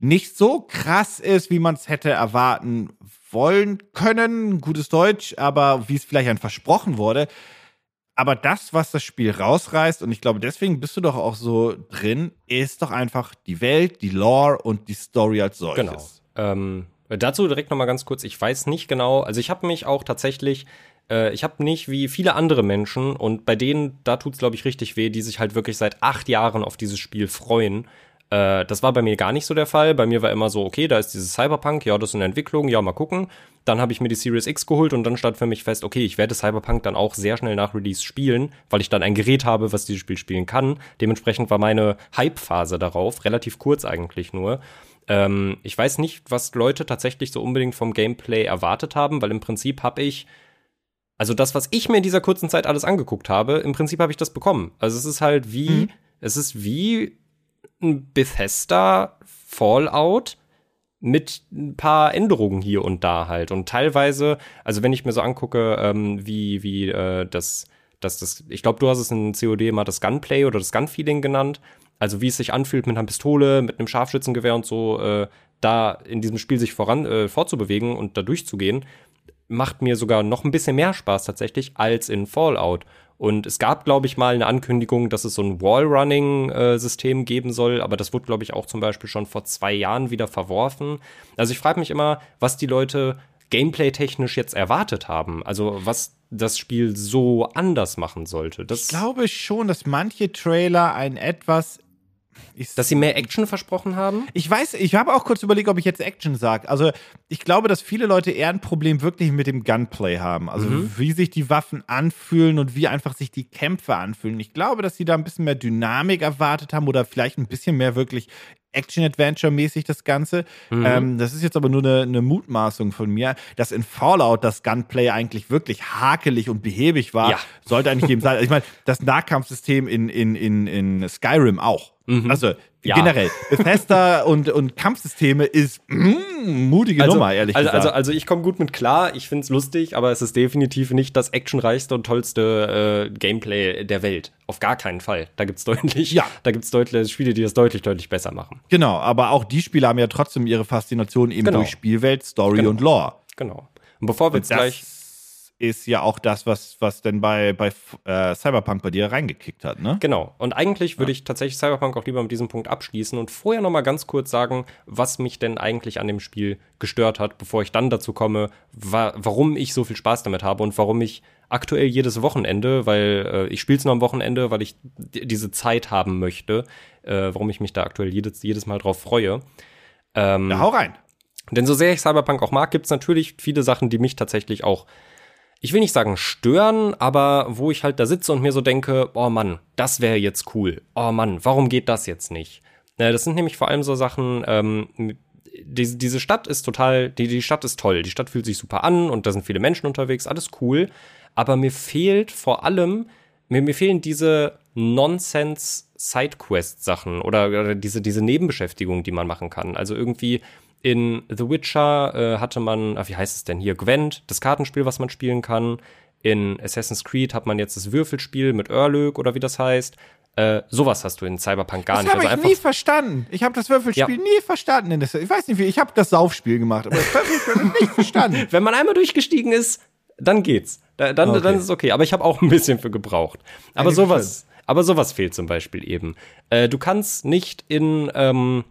[SPEAKER 1] nicht so krass ist, wie man es hätte erwarten wollen können. Gutes Deutsch, aber wie es vielleicht ein versprochen wurde. Aber das, was das Spiel rausreißt, und ich glaube, deswegen bist du doch auch so drin, ist doch einfach die Welt, die Lore und die Story als solches.
[SPEAKER 2] Genau. Ähm, dazu direkt nochmal ganz kurz, ich weiß nicht genau, also ich habe mich auch tatsächlich äh, ich habe nicht wie viele andere Menschen und bei denen, da tut's glaube ich richtig weh, die sich halt wirklich seit acht Jahren auf dieses Spiel freuen äh, das war bei mir gar nicht so der Fall. Bei mir war immer so, okay, da ist dieses Cyberpunk, ja, das ist in Entwicklung, ja, mal gucken. Dann habe ich mir die Series X geholt und dann stand für mich fest, okay, ich werde Cyberpunk dann auch sehr schnell nach Release spielen, weil ich dann ein Gerät habe, was dieses Spiel spielen kann. Dementsprechend war meine Hype-Phase darauf, relativ kurz eigentlich nur. Ähm, ich weiß nicht, was Leute tatsächlich so unbedingt vom Gameplay erwartet haben, weil im Prinzip habe ich also das, was ich mir in dieser kurzen Zeit alles angeguckt habe, im Prinzip habe ich das bekommen. Also es ist halt wie, mhm. es ist wie ein Bethesda Fallout mit ein paar Änderungen hier und da halt. Und teilweise, also wenn ich mir so angucke, ähm, wie, wie äh, das, das, das, ich glaube, du hast es in COD immer das Gunplay oder das Gunfeeling genannt. Also wie es sich anfühlt mit einer Pistole, mit einem Scharfschützengewehr und so, äh, da in diesem Spiel sich voran äh, fortzubewegen und da durchzugehen, macht mir sogar noch ein bisschen mehr Spaß tatsächlich als in Fallout. Und es gab, glaube ich, mal eine Ankündigung, dass es so ein Wallrunning-System geben soll, aber das wurde, glaube ich, auch zum Beispiel schon vor zwei Jahren wieder verworfen. Also ich frage mich immer, was die Leute gameplay-technisch jetzt erwartet haben. Also was das Spiel so anders machen sollte. Das
[SPEAKER 1] ich glaube schon, dass manche Trailer ein etwas ich,
[SPEAKER 2] Dass sie mehr Action versprochen haben?
[SPEAKER 1] ich weiß, ich habe auch kurz überlegt, ob ich jetzt Action sage. Also ich glaube, dass viele Leute eher ein Problem wirklich mit dem Gunplay haben. Also wie sich die Waffen anfühlen und wie einfach sich die Kämpfe anfühlen. Ich glaube, dass sie da ein bisschen mehr Dynamik erwartet haben oder vielleicht ein bisschen mehr wirklich Action-Adventure-mäßig das Ganze. Ähm, das ist jetzt aber nur eine, eine Mutmaßung von mir, dass in Fallout das Gunplay eigentlich wirklich hakelig und behäbig war.
[SPEAKER 2] Ja.
[SPEAKER 1] Sollte eigentlich jedem sein. Also ich meine, das Nahkampfsystem in, in, in, in Skyrim auch. Also
[SPEAKER 2] Ja.
[SPEAKER 1] generell, Bethesda und, und Kampfsysteme ist mm, mutige Nummer, ehrlich
[SPEAKER 2] also,
[SPEAKER 1] gesagt.
[SPEAKER 2] Also, also ich komme gut mit klar, ich find's lustig, aber es ist definitiv nicht das actionreichste und tollste äh, Gameplay der Welt. Auf gar keinen Fall. Da gibt's deutlich,
[SPEAKER 1] Ja.
[SPEAKER 2] da gibt's deutlich Spiele, die das deutlich, deutlich besser machen.
[SPEAKER 1] genau, aber auch die Spiele haben ja trotzdem ihre Faszination eben
[SPEAKER 2] Genau.
[SPEAKER 1] durch Spielwelt, Story
[SPEAKER 2] Genau.
[SPEAKER 1] und Lore.
[SPEAKER 2] Genau. Und bevor wir jetzt gleich.
[SPEAKER 1] Ist ja auch das, was, was denn bei, bei äh, Cyberpunk bei dir reingekickt hat, ne?
[SPEAKER 2] Genau. Und eigentlich würde ich tatsächlich Cyberpunk auch lieber mit diesem Punkt abschließen und vorher noch mal ganz kurz sagen, was mich denn eigentlich an dem Spiel gestört hat, bevor ich dann dazu komme, wa warum ich so viel Spaß damit habe und warum ich aktuell jedes Wochenende, weil äh, ich spiele es nur am Wochenende, weil ich diese Zeit haben möchte, äh, warum ich mich da aktuell jedes, jedes Mal drauf freue. Ähm,
[SPEAKER 1] Ja, hau rein.
[SPEAKER 2] denn so sehr ich Cyberpunk auch mag, gibt es natürlich viele Sachen, die mich tatsächlich auch, ich will nicht sagen stören, aber wo ich halt da sitze und mir so denke, oh Mann, das wäre jetzt cool. Oh Mann, warum geht das jetzt nicht? Das sind nämlich vor allem so Sachen, ähm, diese, diese Stadt ist total, die, die Stadt ist toll, die Stadt fühlt sich super an und da sind viele Menschen unterwegs, alles cool. Aber mir fehlt vor allem, mir, mir fehlen diese Nonsense-Sidequest-Sachen oder, oder diese, diese Nebenbeschäftigungen, die man machen kann. Also irgendwie in The Witcher äh, hatte man, ah, wie heißt es denn hier, Gwent, das Kartenspiel, was man spielen kann. In Assassin's Creed hat man jetzt das Würfelspiel mit Örlög oder wie das heißt. Äh, sowas hast du in Cyberpunk gar
[SPEAKER 1] Das
[SPEAKER 2] nicht.
[SPEAKER 1] habe
[SPEAKER 2] Also
[SPEAKER 1] ich nie verstanden. Ich habe das Würfelspiel
[SPEAKER 2] Ja.
[SPEAKER 1] nie verstanden. Das, ich weiß nicht wie, ich habe das Saufspiel gemacht, aber das Würfelspiel habe ich nicht verstanden.
[SPEAKER 2] wenn man einmal durchgestiegen ist, dann geht's. Da, dann,
[SPEAKER 1] Okay.
[SPEAKER 2] dann ist es okay. Aber ich habe auch ein bisschen für gebraucht. Aber
[SPEAKER 1] Eigentlich
[SPEAKER 2] sowas, aber sowas fehlt zum Beispiel eben. Äh, du kannst nicht in, ähm,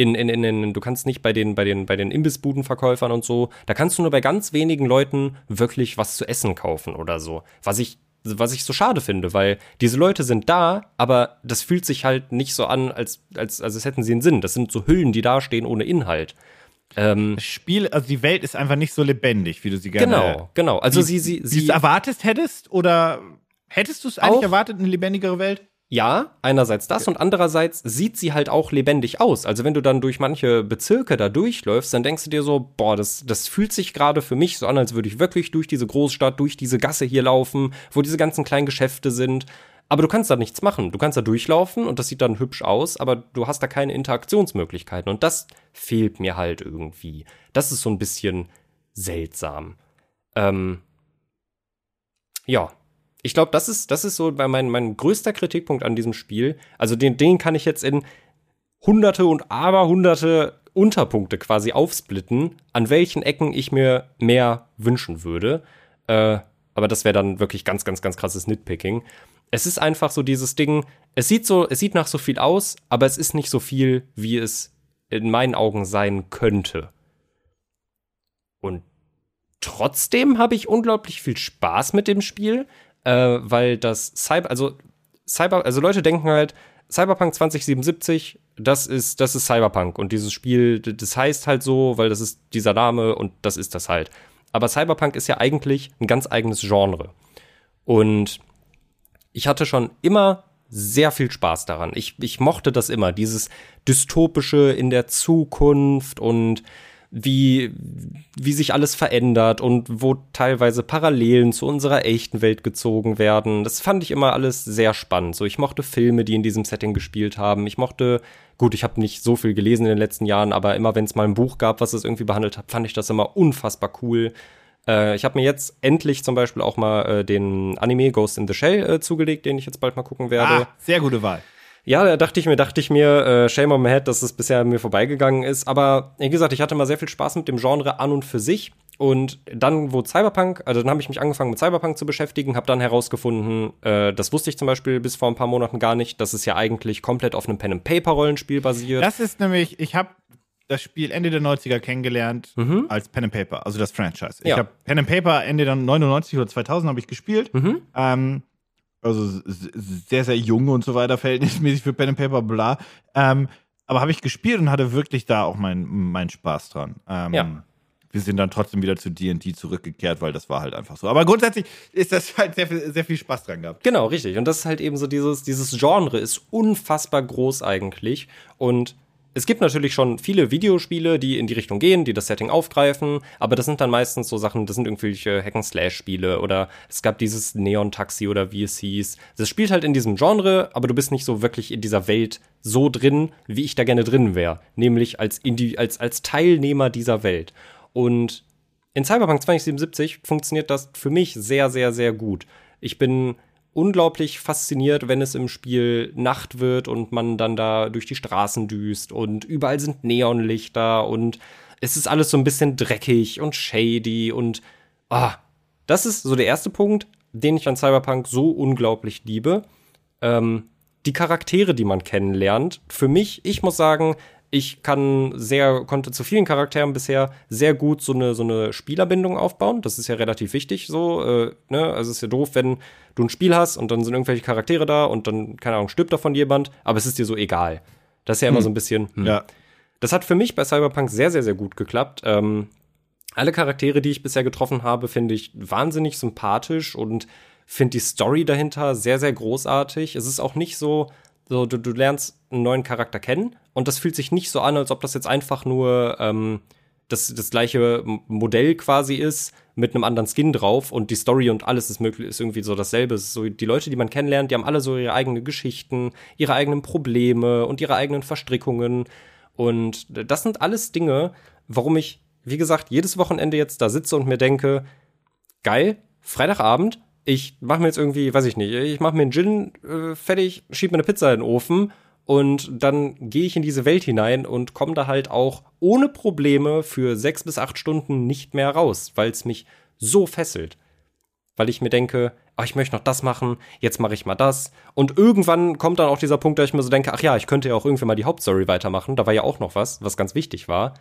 [SPEAKER 2] in, in, in, in, du kannst nicht bei den, bei den, bei den Imbissbudenverkäufern und so, da kannst du nur bei ganz wenigen Leuten wirklich was zu essen kaufen oder so. Was ich, was ich so schade finde, weil diese Leute sind da, aber das fühlt sich halt nicht so an, als, als, als hätten sie einen Sinn. Das sind so Hüllen, die da stehen ohne Inhalt. Ähm,
[SPEAKER 1] Das Spiel, also die Welt ist einfach nicht so lebendig, wie du sie gerne
[SPEAKER 2] genau, genau. Also
[SPEAKER 1] wie,
[SPEAKER 2] sie, sie,
[SPEAKER 1] wie
[SPEAKER 2] sie,
[SPEAKER 1] es erwartet hättest oder hättest du es eigentlich erwartet, eine lebendigere Welt?
[SPEAKER 2] Ja, einerseits das und andererseits sieht sie halt auch lebendig aus. Also wenn du dann durch manche Bezirke da durchläufst, dann denkst du dir so, boah, das, das fühlt sich gerade für mich so an, als würde ich wirklich durch diese Großstadt, durch diese Gasse hier laufen, wo diese ganzen kleinen Geschäfte sind. Aber du kannst da nichts machen. Du kannst da durchlaufen und das sieht dann hübsch aus, aber du hast da keine Interaktionsmöglichkeiten. Und das fehlt mir halt irgendwie. Das ist so ein bisschen seltsam. Ähm, ja, ich glaube, das ist, das ist so mein, mein größter Kritikpunkt an diesem Spiel. Also den, den kann ich jetzt in hunderte und aberhunderte Unterpunkte quasi aufsplitten, an welchen Ecken ich mir mehr wünschen würde. Äh, aber das wäre dann wirklich ganz, ganz, ganz krasses Nitpicking. Es ist einfach so dieses Ding, es sieht so, es sieht nach so viel aus, aber es ist nicht so viel, wie es in meinen Augen sein könnte. Und trotzdem habe ich unglaublich viel Spaß mit dem Spiel, äh, weil das Cyber, also Cyber, also Leute denken halt, Cyberpunk 2077, das ist, das ist Cyberpunk und dieses Spiel, das heißt halt so, weil das ist dieser Name und das ist das halt. Aber Cyberpunk ist ja eigentlich ein ganz eigenes Genre. Und ich hatte schon immer sehr viel Spaß daran. Ich, ich mochte das immer, dieses dystopische in der Zukunft und wie, wie sich alles verändert und wo teilweise Parallelen zu unserer echten Welt gezogen werden. Das fand ich immer alles sehr spannend. So, ich mochte Filme, die in diesem Setting gespielt haben. Ich mochte, gut, ich habe nicht so viel gelesen in den letzten Jahren, aber immer wenn es mal ein Buch gab, was es irgendwie behandelt hat, fand ich das immer unfassbar cool. Äh, ich habe mir jetzt endlich zum Beispiel auch mal äh, den Anime Ghost in the Shell äh, zugelegt, den ich jetzt bald mal gucken werde.
[SPEAKER 1] Ah, sehr gute Wahl.
[SPEAKER 2] Ja, da dachte ich mir, dachte ich mir, äh, shame on my head, dass es bisher mir vorbeigegangen ist. Aber wie gesagt, ich hatte mal sehr viel Spaß mit dem Genre an und für sich. Und dann, wo Cyberpunk, also dann habe ich mich angefangen mit Cyberpunk zu beschäftigen, habe dann herausgefunden, äh, das wusste ich zum Beispiel bis vor ein paar Monaten gar nicht, dass es ja eigentlich komplett auf einem Pen-and-Paper-Rollenspiel basiert.
[SPEAKER 1] Das ist nämlich, ich habe das Spiel Ende der 90er kennengelernt als Pen and Paper, also das Franchise. Ich
[SPEAKER 2] Mhm. Ja.
[SPEAKER 1] habe Pen and Paper Ende der 99 oder 2000 habe ich gespielt.
[SPEAKER 2] Mhm.
[SPEAKER 1] Ähm, Also sehr, sehr jung und so weiter, verhältnismäßig für Pen and Paper, bla. Ähm, aber habe ich gespielt und hatte wirklich da auch meinen mein Spaß dran. Ähm, ja. Wir sind dann trotzdem wieder zu D&D zurückgekehrt, weil das war halt einfach so. Aber grundsätzlich ist das halt sehr, sehr viel Spaß dran gehabt.
[SPEAKER 2] Genau, richtig. Und das ist halt eben so dieses, dieses Genre ist unfassbar groß eigentlich. Und es gibt natürlich schon viele Videospiele, die in die Richtung gehen, die das Setting aufgreifen, aber das sind dann meistens so Sachen, das sind irgendwelche Hack-and-Slash-Spiele oder es gab dieses Neon-Taxi oder wie es hieß. Das spielt halt in diesem Genre, aber du bist nicht so wirklich in dieser Welt so drin, wie ich da gerne drin wäre, nämlich als, als, als Teilnehmer dieser Welt. Und in Cyberpunk 2077 funktioniert das für mich sehr, sehr, sehr gut. Ich bin unglaublich fasziniert, wenn es im Spiel Nacht wird und man dann da durch die Straßen düst und überall sind Neonlichter und es ist alles so ein bisschen dreckig und shady und ah, das ist so der erste Punkt, den ich an Cyberpunk so unglaublich liebe. Ähm, die Charaktere, die man kennenlernt. Für mich, ich muss sagen, ich kann sehr, konnte zu vielen Charakteren bisher sehr gut so eine, so eine Spielerbindung aufbauen. Das ist ja relativ wichtig so. Äh, ne? Also es ist ja doof, wenn du ein Spiel hast und dann sind irgendwelche Charaktere da und dann, keine Ahnung, stirbt davon jemand, aber es ist dir so egal. Das ist ja immer hm. so ein bisschen. Hm. Ja. Das hat für mich bei Cyberpunk sehr, sehr, sehr gut geklappt. Ähm, alle Charaktere, die ich bisher getroffen habe, finde ich wahnsinnig sympathisch und finde die Story dahinter sehr, sehr großartig. Es ist auch nicht so, so, du, du lernst einen neuen Charakter kennen und das fühlt sich nicht so an, als ob das jetzt einfach nur ähm, das, das gleiche Modell quasi ist, mit einem anderen Skin drauf und die Story und alles ist möglich, ist irgendwie so dasselbe. So, die Leute, die man kennenlernt, die haben alle so ihre eigenen Geschichten, ihre eigenen Probleme und ihre eigenen Verstrickungen. Und das sind alles Dinge, warum ich, wie gesagt, jedes Wochenende jetzt da sitze und mir denke, geil, Freitagabend, ich mache mir jetzt irgendwie, weiß ich nicht, ich mache mir einen Gin äh, fertig, schieb mir eine Pizza in den Ofen und dann gehe ich in diese Welt hinein und komme da halt auch ohne Probleme für sechs bis acht Stunden nicht mehr raus, weil es mich so fesselt. Weil ich mir denke, ach, ich möchte noch das machen, jetzt mache ich mal das. Und irgendwann kommt dann auch dieser Punkt, da ich mir so denke, ach ja, ich könnte ja auch irgendwie mal die Hauptstory weitermachen. Da war ja auch noch was, was ganz wichtig war.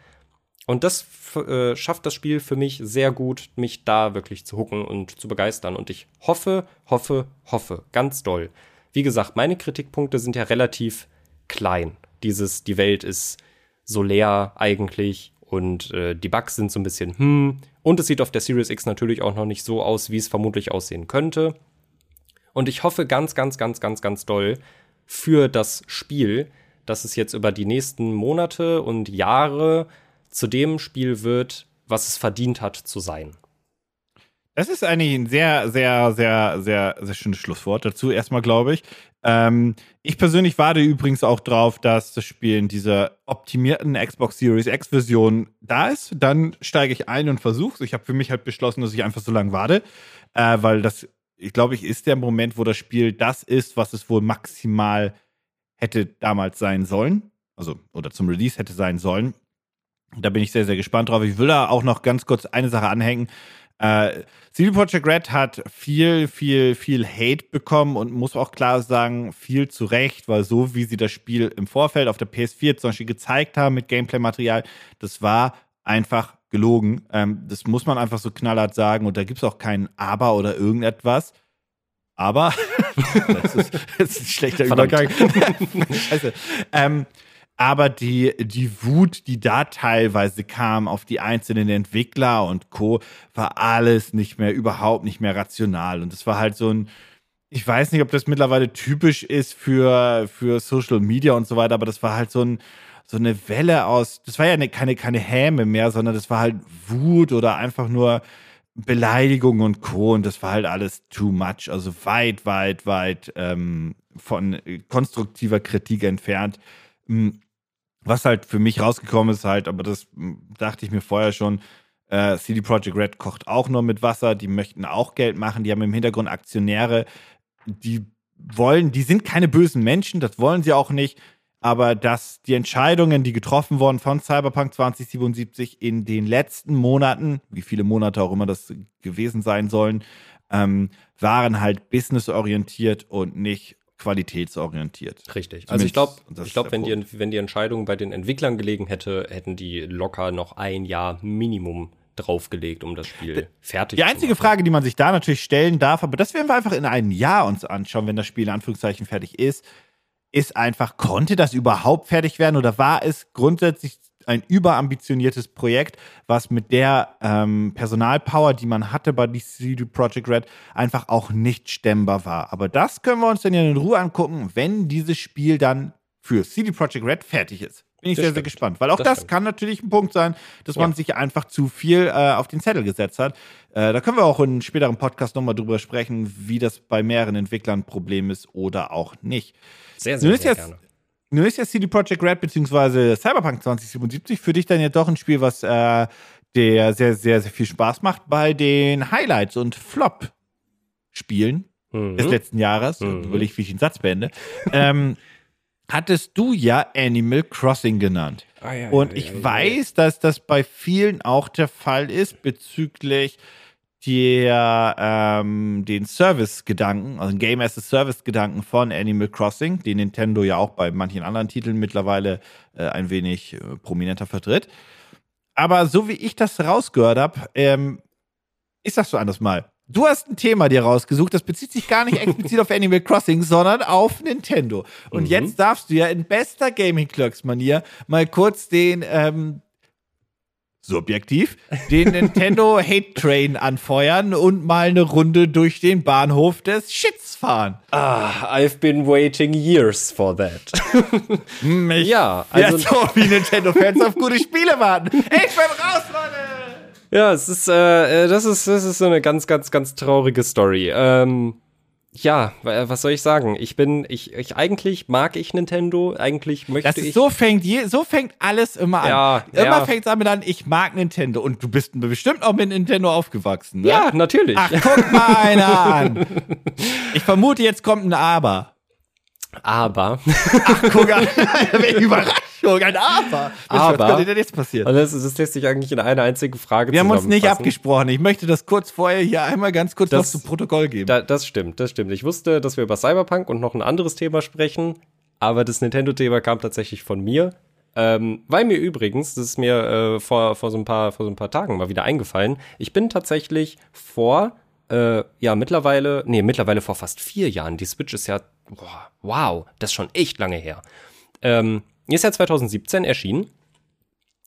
[SPEAKER 2] Und das äh, schafft das Spiel für mich sehr gut, mich da wirklich zu hucken und zu begeistern. Und ich hoffe, hoffe, hoffe, ganz doll. Wie gesagt, meine Kritikpunkte sind ja relativ klein. Dieses, die Welt ist so leer eigentlich und äh, die Bugs sind so ein bisschen, hm. Und es sieht auf der Series X natürlich auch noch nicht so aus, wie es vermutlich aussehen könnte. Und ich hoffe ganz, ganz, ganz, ganz, ganz doll für das Spiel, dass es jetzt über die nächsten Monate und Jahre zu dem Spiel wird, was es verdient hat zu sein.
[SPEAKER 1] Das ist eigentlich ein sehr, sehr, sehr, sehr, sehr schönes Schlusswort dazu. Erstmal glaube ich. Ähm, ich persönlich warte übrigens auch drauf, dass das Spiel in dieser optimierten Xbox Series X Version da ist. Dann steige ich ein und versuche. Ich habe für mich halt beschlossen, dass ich einfach so lange warte, äh, weil das, ich glaube, ich ist der Moment, wo das Spiel das ist, was es wohl maximal hätte damals sein sollen. Also, oder zum Release hätte sein sollen. Da bin ich sehr, sehr gespannt drauf. Ich will da auch noch ganz kurz eine Sache anhängen. Äh, CD Projekt Red hat viel, viel, viel Hate bekommen und muss auch klar sagen, viel zu Recht, weil so wie sie das Spiel im Vorfeld auf der PS4 zum Beispiel gezeigt haben mit Gameplay-Material, das war einfach gelogen. Ähm, das muss man einfach so knallhart sagen und da gibt es auch kein Aber oder irgendetwas. Aber, das, ist, das ist ein schlechter Übergang. Scheiße. Ähm, aber die, die Wut, die da teilweise kam auf die einzelnen Entwickler und Co., war alles nicht mehr, überhaupt nicht mehr rational. Und es war halt so ein, ich weiß nicht, ob das mittlerweile typisch ist für, für Social Media und so weiter, aber das war halt so ein, so eine Welle aus, das war ja eine, keine, keine Häme mehr, sondern das war halt Wut oder einfach nur Beleidigung und Co. Und das war halt alles too much, also weit, weit, weit ähm, von konstruktiver Kritik entfernt. Was halt für mich rausgekommen ist, halt, aber das hm, dachte ich mir vorher schon, äh, CD Projekt Red kocht auch nur mit Wasser, die möchten auch Geld machen, die haben im Hintergrund Aktionäre, die wollen, die sind keine bösen Menschen, das wollen sie auch nicht, aber dass die Entscheidungen, die getroffen wurden von Cyberpunk 2077 in den letzten Monaten, wie viele Monate auch immer das gewesen sein sollen, ähm, waren halt businessorientiert und nicht qualitätsorientiert.
[SPEAKER 2] Richtig. Zumindest also ich glaube, ich glaube, wenn die, wenn die Entscheidung bei den Entwicklern gelegen hätte, hätten die locker noch ein Jahr Minimum draufgelegt, um das Spiel fertig
[SPEAKER 1] Die einzige Frage, die man sich da natürlich stellen darf, aber das werden wir einfach in einem Jahr uns anschauen, wenn das Spiel in Anführungszeichen fertig ist, ist einfach, konnte das überhaupt fertig werden oder war es grundsätzlich ein überambitioniertes Projekt, was mit der ähm, Personalpower, die man hatte bei CD Projekt Red, einfach auch nicht stemmbar war. Aber das können wir uns dann ja in Ruhe angucken, wenn dieses Spiel dann für CD Projekt Red fertig ist. Bin ich
[SPEAKER 2] Das
[SPEAKER 1] sehr,
[SPEAKER 2] stimmt.
[SPEAKER 1] sehr gespannt. Weil auch
[SPEAKER 2] Das
[SPEAKER 1] das, kann natürlich ein Punkt sein, dass man
[SPEAKER 2] Ja.
[SPEAKER 1] sich einfach zu viel äh, auf den Zettel gesetzt hat. Äh, da können wir auch in einem späteren Podcast nochmal drüber sprechen, wie das bei mehreren Entwicklern ein Problem ist oder auch nicht.
[SPEAKER 2] Sehr, sehr, sehr
[SPEAKER 1] jetzt-
[SPEAKER 2] gerne.
[SPEAKER 1] Nun ist ja CD Projekt Red bzw. Cyberpunk 2077 für dich dann ja doch ein Spiel, was äh, der sehr, sehr, sehr viel Spaß macht bei den Highlights und Flop-Spielen des
[SPEAKER 2] Mhm.
[SPEAKER 1] letzten Jahres.
[SPEAKER 2] Mhm.
[SPEAKER 1] Überleg, wie ich den Satz beende. ähm, hattest du ja Animal Crossing genannt.
[SPEAKER 2] Ah, ja,
[SPEAKER 1] Und
[SPEAKER 2] ja,
[SPEAKER 1] ich
[SPEAKER 2] ja, ja.
[SPEAKER 1] weiß, dass das bei vielen auch der Fall ist bezüglich der, ähm, den Service-Gedanken, also Game as a Service-Gedanken von Animal Crossing, den Nintendo ja auch bei manchen anderen Titeln mittlerweile äh, ein wenig äh, prominenter vertritt. Aber so wie ich das rausgehört habe, ähm, ich sag's so anders mal. Du hast ein Thema dir rausgesucht, das bezieht sich gar nicht explizit auf Animal Crossing, sondern auf Nintendo. Und
[SPEAKER 2] Mhm.
[SPEAKER 1] jetzt darfst du ja in bester Gaming Clerks Manier mal kurz den ähm, subjektiv den Nintendo Hate Train anfeuern und mal eine Runde durch den Bahnhof des Shits fahren.
[SPEAKER 2] Ah, I've been waiting years for that. Ja,
[SPEAKER 1] ja,
[SPEAKER 2] also
[SPEAKER 1] so wie Nintendo-Fans auf gute Spiele warten. Ich bin raus, Leute!
[SPEAKER 2] Ja, es ist, äh, äh, das ist, das ist so eine ganz, ganz, ganz traurige Story. Ähm, ja, wa- was soll ich sagen? Ich bin, ich, ich, eigentlich mag ich Nintendo, eigentlich möchte
[SPEAKER 1] Das
[SPEAKER 2] ich.
[SPEAKER 1] ist so fängt je, so fängt alles immer an.
[SPEAKER 2] Ja,
[SPEAKER 1] immer
[SPEAKER 2] ja.
[SPEAKER 1] fängt es damit an, ich mag Nintendo und du bist bestimmt auch mit Nintendo aufgewachsen, ne?
[SPEAKER 2] ja, natürlich.
[SPEAKER 1] Ach, guck mal einer an. Ich vermute, jetzt kommt ein Aber.
[SPEAKER 2] Aber,
[SPEAKER 1] Guck an, welche Überraschung, ein Aber. Mensch,
[SPEAKER 2] Aber-
[SPEAKER 1] was könnte denn jetzt passieren?
[SPEAKER 2] und das, das lässt sich eigentlich in einer einzigen Frage
[SPEAKER 1] Wir haben uns nicht abgesprochen. Ich möchte das kurz vorher hier einmal ganz kurz
[SPEAKER 2] Das-
[SPEAKER 1] noch zu Protokoll geben.
[SPEAKER 2] Da, das stimmt, das stimmt. Ich wusste, dass wir über Cyberpunk und noch ein anderes Thema sprechen, aber das Nintendo-Thema kam tatsächlich von mir. Ähm, weil mir übrigens, das ist mir äh, vor, vor, so ein paar, vor so ein paar Tagen mal wieder eingefallen, ich bin tatsächlich vor, äh, ja, mittlerweile, nee, mittlerweile vor fast vier Jahren, die Switch ist ja, boah, wow, das ist schon echt lange her. Ähm, ist ja 2017 erschienen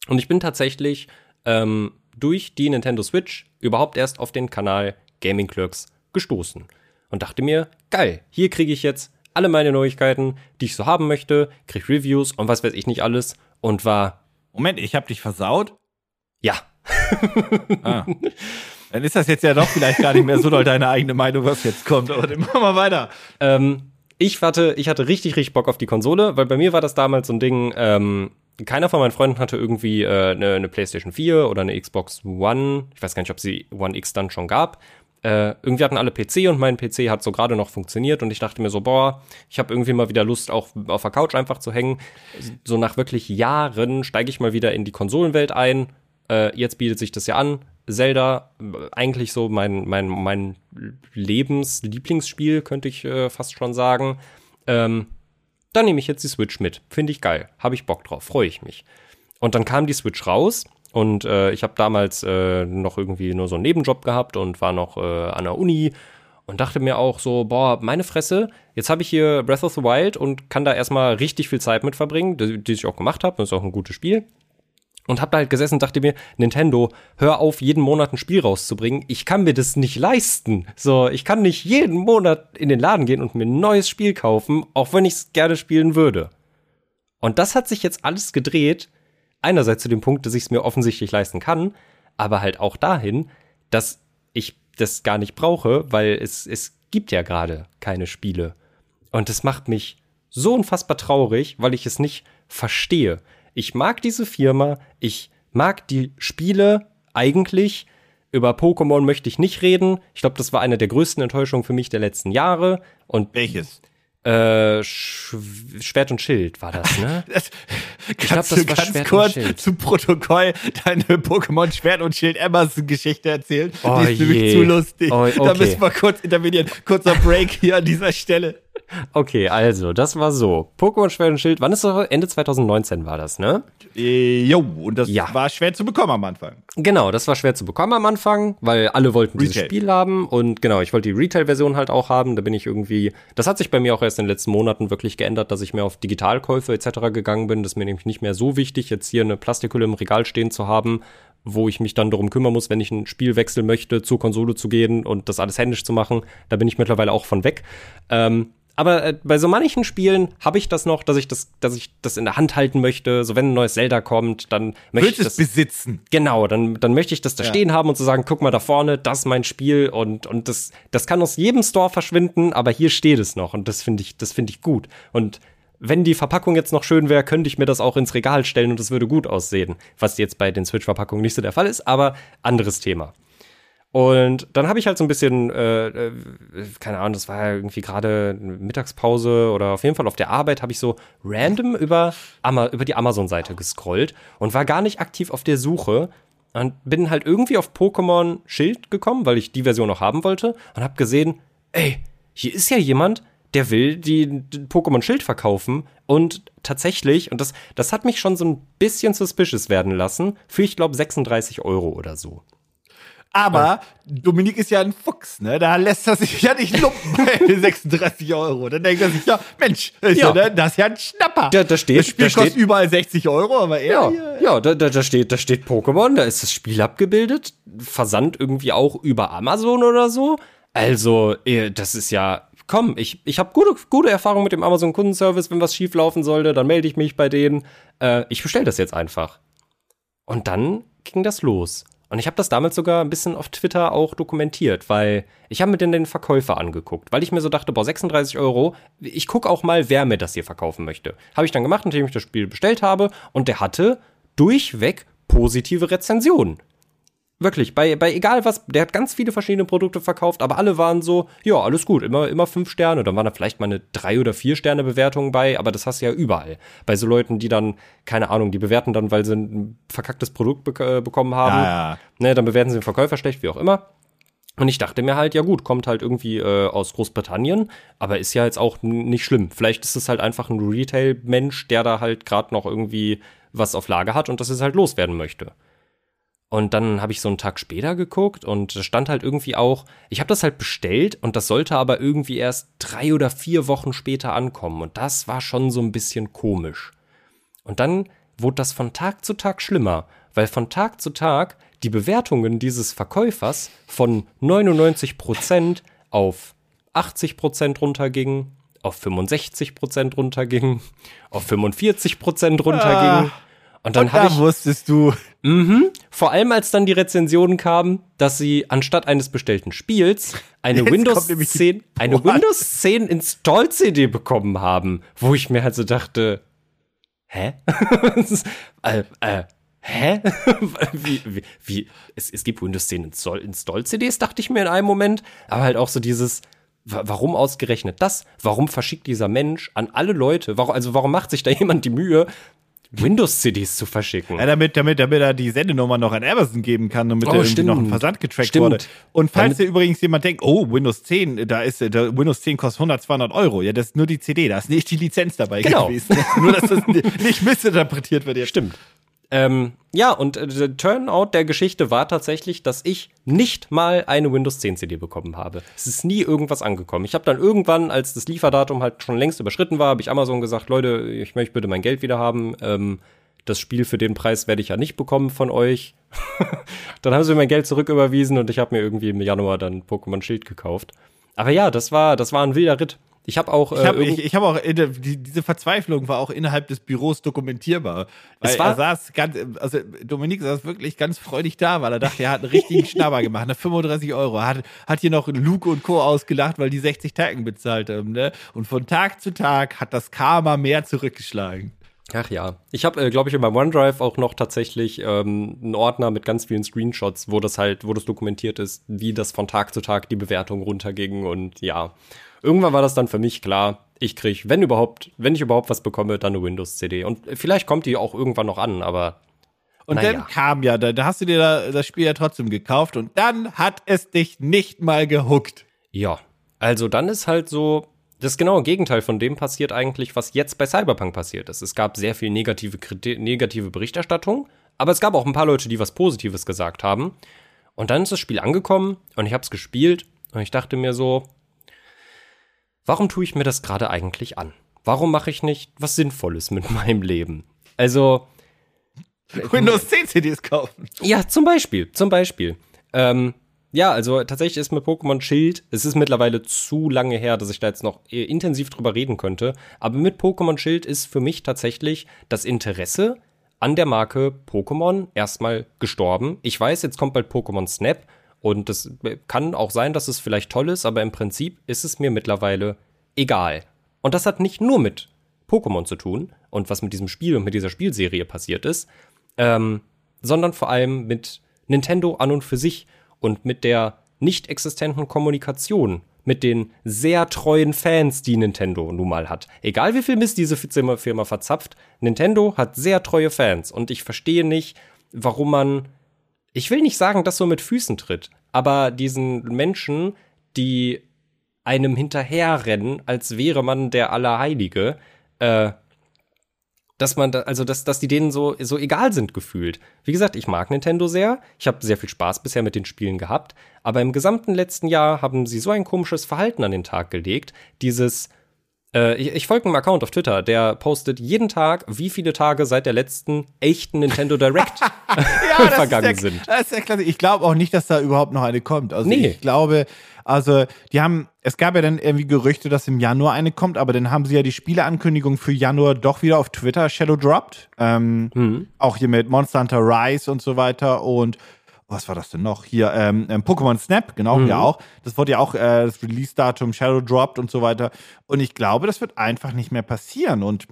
[SPEAKER 2] und ich bin tatsächlich ähm, durch die Nintendo Switch überhaupt erst auf den Kanal Gaming Clerks gestoßen und dachte mir, geil, hier kriege ich jetzt alle meine Neuigkeiten, die ich so haben möchte, krieg Reviews und was weiß ich nicht alles und war,
[SPEAKER 1] Moment, ich habe dich versaut.
[SPEAKER 2] ja,
[SPEAKER 1] Ah. Dann ist das jetzt ja doch vielleicht gar nicht mehr so doll deine eigene Meinung, was jetzt kommt. Aber dann machen wir weiter.
[SPEAKER 2] ähm, ich hatte, ich hatte richtig, richtig Bock auf die Konsole, weil bei mir war das damals so ein Ding, ähm, keiner von meinen Freunden hatte irgendwie äh, eine, eine PlayStation 4 oder eine Xbox One. Ich weiß gar nicht, ob sie One X dann schon gab. Äh, irgendwie hatten alle PC und mein PC hat so gerade noch funktioniert und ich dachte mir so, boah, ich habe irgendwie mal wieder Lust, auch auf der Couch einfach zu hängen. So nach wirklich Jahren steige ich mal wieder in die Konsolenwelt ein. Äh, jetzt bietet sich das ja an. Zelda, eigentlich so mein, mein, mein Lebenslieblingsspiel, könnte ich äh, fast schon sagen. Ähm, dann nehme ich jetzt die Switch mit. Finde ich geil. Habe ich Bock drauf. Freue ich mich. Und dann kam die Switch raus und äh, ich habe damals äh, noch irgendwie nur so einen Nebenjob gehabt und war noch äh, an der Uni und dachte mir auch so, boah, meine Fresse, jetzt habe ich hier Breath of the Wild und kann da erstmal richtig viel Zeit mit verbringen, die, die ich auch gemacht habe. Das ist auch ein gutes Spiel. Und hab da halt gesessen und dachte mir, Nintendo, hör auf, jeden Monat ein Spiel rauszubringen. Ich kann mir das nicht leisten. So, ich kann nicht jeden Monat in den Laden gehen und mir ein neues Spiel kaufen, auch wenn ich es gerne spielen würde. Und das hat sich jetzt alles gedreht. Einerseits zu dem Punkt, dass ich es mir offensichtlich leisten kann, aber halt auch dahin, dass ich das gar nicht brauche, weil es, es gibt ja gerade keine Spiele. Und das macht mich so unfassbar traurig, weil ich es nicht verstehe. Ich mag diese Firma, ich mag die Spiele eigentlich. Über Pokémon möchte ich nicht reden. Ich glaube, das war eine der größten Enttäuschungen für mich der letzten Jahre. Und
[SPEAKER 1] Welches?
[SPEAKER 2] äh, Sch Schwert und Schild war das, ne?
[SPEAKER 1] Das,
[SPEAKER 2] glaub,
[SPEAKER 1] kannst
[SPEAKER 2] das
[SPEAKER 1] du
[SPEAKER 2] war
[SPEAKER 1] ganz
[SPEAKER 2] Schwert und
[SPEAKER 1] kurz
[SPEAKER 2] Schild.
[SPEAKER 1] zu Protokoll deine Pokémon Schwert und Schild Emerson Geschichte erzählen?
[SPEAKER 2] Oh
[SPEAKER 1] Die ist nämlich
[SPEAKER 2] je.
[SPEAKER 1] zu lustig.
[SPEAKER 2] Oh,
[SPEAKER 1] Da
[SPEAKER 2] okay.
[SPEAKER 1] müssen wir kurz intervenieren. Kurzer Break hier an dieser Stelle.
[SPEAKER 2] Okay, also, das war so. Pokémon Schwert und Schild, wann ist das? Ende 2019 war das, ne?
[SPEAKER 1] Äh, jo, und das ja. war schwer zu bekommen am Anfang.
[SPEAKER 2] Genau, das war schwer zu bekommen am Anfang, weil alle wollten Retail. dieses Spiel haben und genau, ich wollte die Retail-Version halt auch haben. Da bin ich irgendwie, das hat sich bei mir auch erst in den letzten Monaten wirklich geändert, dass ich mehr auf Digitalkäufe etc. gegangen bin. Das ist mir nämlich nicht mehr so wichtig, jetzt hier eine Plastikhülle im Regal stehen zu haben, wo ich mich dann darum kümmern muss, wenn ich ein Spiel wechseln möchte, zur Konsole zu gehen und das alles händisch zu machen. Da bin ich mittlerweile auch von weg. Ähm, aber äh, bei so manchen Spielen habe ich das noch, dass ich das, dass ich das in der Hand halten möchte. So wenn ein neues Zelda kommt, dann möchte Willst ich das
[SPEAKER 1] besitzen.
[SPEAKER 2] Genau, dann, dann möchte ich das da ja. stehen haben und zu so sagen, guck mal da vorne, das ist mein Spiel und und das das kann aus jedem Store verschwinden, aber hier steht es noch und das finde ich das finde ich gut und wenn die Verpackung jetzt noch schön wäre, könnte ich mir das auch ins Regal stellen und es würde gut aussehen. Was jetzt bei den Switch-Verpackungen nicht so der Fall ist, aber anderes Thema. Und dann habe ich halt so ein bisschen, äh, äh, keine Ahnung, das war ja irgendwie gerade Mittagspause oder auf jeden Fall auf der Arbeit, habe ich so random über, Ama über die Amazon-Seite gescrollt und war gar nicht aktiv auf der Suche und bin halt irgendwie auf Pokémon Schild gekommen, weil ich die Version noch haben wollte und habe gesehen, ey, hier ist ja jemand, der will die, Pokémon Schild verkaufen und tatsächlich, und das, das hat mich schon so ein bisschen suspicious werden lassen, für ich glaube 36 Euro oder so.
[SPEAKER 1] Aber Dominik ist ja ein Fuchs, ne? Da lässt er sich ja nicht lumpen bei 36 Euro. Dann denkt er sich, ja, Mensch, ist ja. Ja, das ist ja ein Schnapper.
[SPEAKER 2] Da, da steht,
[SPEAKER 1] das Spiel
[SPEAKER 2] da
[SPEAKER 1] kostet überall 60 Euro, aber er.
[SPEAKER 2] Ja, hier, ja da, da, da steht, da steht Pokémon, da ist das Spiel abgebildet. Versand irgendwie auch über Amazon oder so. Also, eh, das ist ja. Komm, ich, ich habe gute, gute Erfahrung mit dem Amazon-Kundenservice. Wenn was schief laufen sollte, dann melde ich mich bei denen. Äh, ich bestelle das jetzt einfach. Und dann ging das los. Und ich habe das damals sogar ein bisschen auf Twitter auch dokumentiert, weil ich habe mir dann den Verkäufer angeguckt, weil ich mir so dachte, boah, 36 Euro, ich gucke auch mal, wer mir das hier verkaufen möchte. Habe ich dann gemacht, nachdem ich das Spiel bestellt habe und der hatte durchweg positive Rezensionen. Wirklich, bei, bei egal was, der hat ganz viele verschiedene Produkte verkauft, aber alle waren so, ja, alles gut, immer, immer fünf Sterne. Dann waren da vielleicht mal eine drei oder vier Sterne Bewertung bei, aber das hast du ja überall. Bei so Leuten, die dann, keine Ahnung, die bewerten dann, weil sie ein verkacktes Produkt be äh, bekommen haben. Ja, ja. Ne, dann bewerten sie den Verkäufer schlecht, wie auch immer. Und ich dachte mir halt, ja gut, kommt halt irgendwie äh, aus Großbritannien, aber ist ja jetzt auch nicht schlimm. Vielleicht ist es halt einfach ein Retail-Mensch, der da halt gerade noch irgendwie was auf Lager hat und das es halt loswerden möchte. Und dann habe ich so einen Tag später geguckt und stand halt irgendwie auch, ich habe das halt bestellt und das sollte aber irgendwie erst drei oder vier Wochen später ankommen. Und das war schon so ein bisschen komisch. Und dann wurde das von Tag zu Tag schlimmer, weil von Tag zu Tag die Bewertungen dieses Verkäufers von 99% auf 80% runtergingen, auf 65% runtergingen, auf 45% runtergingen. Ah. Und dann habe ich
[SPEAKER 1] wusstest du.
[SPEAKER 2] Mhm, vor allem als dann die Rezensionen kamen, dass sie anstatt eines bestellten Spiels eine Jetzt Windows 10 eine Windows 10 Install CD bekommen haben, wo ich mir halt so dachte, hä? äh, äh, hä? wie, wie, wie, es, es gibt Windows 10 Install, Install CDs, dachte ich mir in einem Moment, aber halt auch so dieses Warum ausgerechnet das? Warum verschickt dieser Mensch an alle Leute? Warum, also warum macht sich da jemand die Mühe, Windows-CDs zu verschicken.
[SPEAKER 1] Ja, damit, damit, damit er die Sendenummer noch an Amazon geben kann, damit oh, er irgendwie noch ein Versand getrackt stimmt. wurde. Und falls ihr übrigens jemand denkt, oh, Windows 10, da ist, der Windows 10 kostet 100, 200 Euro. Ja, das ist nur die CD, da ist nicht die Lizenz dabei
[SPEAKER 2] genau.
[SPEAKER 1] gewesen. nur, dass das nicht missinterpretiert wird
[SPEAKER 2] jetzt. Stimmt. Ähm, ja, und äh, der Turnout der Geschichte war tatsächlich, dass ich nicht mal eine Windows 10 CD bekommen habe. Es ist nie irgendwas angekommen. Ich habe dann irgendwann, als das Lieferdatum halt schon längst überschritten war, habe ich Amazon gesagt, Leute, ich möchte bitte mein Geld wieder haben. Ähm, das Spiel für den Preis werde ich ja nicht bekommen von euch. dann haben sie mir mein Geld zurücküberwiesen und ich habe mir irgendwie im Januar dann Pokémon Schild gekauft. Aber ja, das war, das war ein wilder Ritt. Ich habe auch.
[SPEAKER 1] Äh, ich habe ich, ich hab auch der, die, diese Verzweiflung war auch innerhalb des Büros dokumentierbar. Weil es war, er saß ganz, also Dominik saß wirklich ganz freudig da, weil er dachte, er hat einen richtigen Schnabber gemacht, ne 35 Euro. Hat, hat hier noch Luke und Co. ausgelacht, weil die 60 Tagen bezahlt haben, ne? Und von Tag zu Tag hat das Karma mehr zurückgeschlagen.
[SPEAKER 2] Ach ja, ich habe, äh, glaube ich, in meinem OneDrive auch noch tatsächlich ähm, einen Ordner mit ganz vielen Screenshots, wo das halt, wo das dokumentiert ist, wie das von Tag zu Tag die Bewertung runterging und ja irgendwann war das dann für mich klar, ich kriege, wenn überhaupt, wenn ich überhaupt was bekomme, dann eine Windows-CD. Und vielleicht kommt die auch irgendwann noch an, aber.
[SPEAKER 1] Und naja. dann kam ja, da, da hast du dir da, das Spiel ja trotzdem gekauft und dann hat es dich nicht mal gehuckt.
[SPEAKER 2] Ja, also dann ist halt so, das genaue Gegenteil von dem passiert eigentlich, was jetzt bei Cyberpunk passiert ist. Es gab sehr viel negative, negative Berichterstattung, aber es gab auch ein paar Leute, die was Positives gesagt haben. Und dann ist das Spiel angekommen und ich habe es gespielt und ich dachte mir so, warum tue ich mir das gerade eigentlich an? Warum mache ich nicht was Sinnvolles mit meinem Leben? Also
[SPEAKER 1] Windows 10 CDs kaufen.
[SPEAKER 2] Ja, zum Beispiel, zum Beispiel. Ähm, ja, also tatsächlich ist mit Pokémon Schild, es ist mittlerweile zu lange her, dass ich da jetzt noch intensiv drüber reden könnte, aber mit Pokémon Schild ist für mich tatsächlich das Interesse an der Marke Pokémon erstmal gestorben. Ich weiß, jetzt kommt bald Pokémon Snap und das kann auch sein, dass es vielleicht toll ist, aber im Prinzip ist es mir mittlerweile egal. Und das hat nicht nur mit Pokémon zu tun und was mit diesem Spiel und mit dieser Spielserie passiert ist, ähm, sondern vor allem mit Nintendo an und für sich und mit der nicht existenten Kommunikation mit den sehr treuen Fans, die Nintendo nun mal hat. Egal wie viel Mist diese Firma verzapft, Nintendo hat sehr treue Fans und ich verstehe nicht, warum man, ich will nicht sagen, das so mit Füßen tritt, aber diesen Menschen, die einem hinterherrennen, als wäre man der Allerheilige, äh, dass man da, also dass, dass die denen so, so egal sind gefühlt. Wie gesagt, ich mag Nintendo sehr. Ich habe sehr viel Spaß bisher mit den Spielen gehabt. Aber im gesamten letzten Jahr haben sie so ein komisches Verhalten an den Tag gelegt. Dieses, äh, ich, ich folge einem Account auf Twitter, der postet jeden Tag, wie viele Tage seit der letzten echten Nintendo Direct ja, vergangen
[SPEAKER 1] der,
[SPEAKER 2] sind.
[SPEAKER 1] Das ist ja klasse. Ich glaube auch nicht, dass da überhaupt noch eine kommt. Also nee. ich glaube, also, die haben, es gab ja dann irgendwie Gerüchte, dass im Januar eine kommt, aber dann haben sie ja die Spieleankündigung für Januar doch wieder auf Twitter Shadow dropped. Ähm, mhm. Auch hier mit Monster Hunter Rise und so weiter und was war das denn noch? Hier, ähm, ähm, Pokémon Snap, genau, mhm. ja auch. Das wurde ja auch äh, das Release-Datum Shadow dropped und so weiter. Und ich glaube, das wird einfach nicht mehr passieren. Und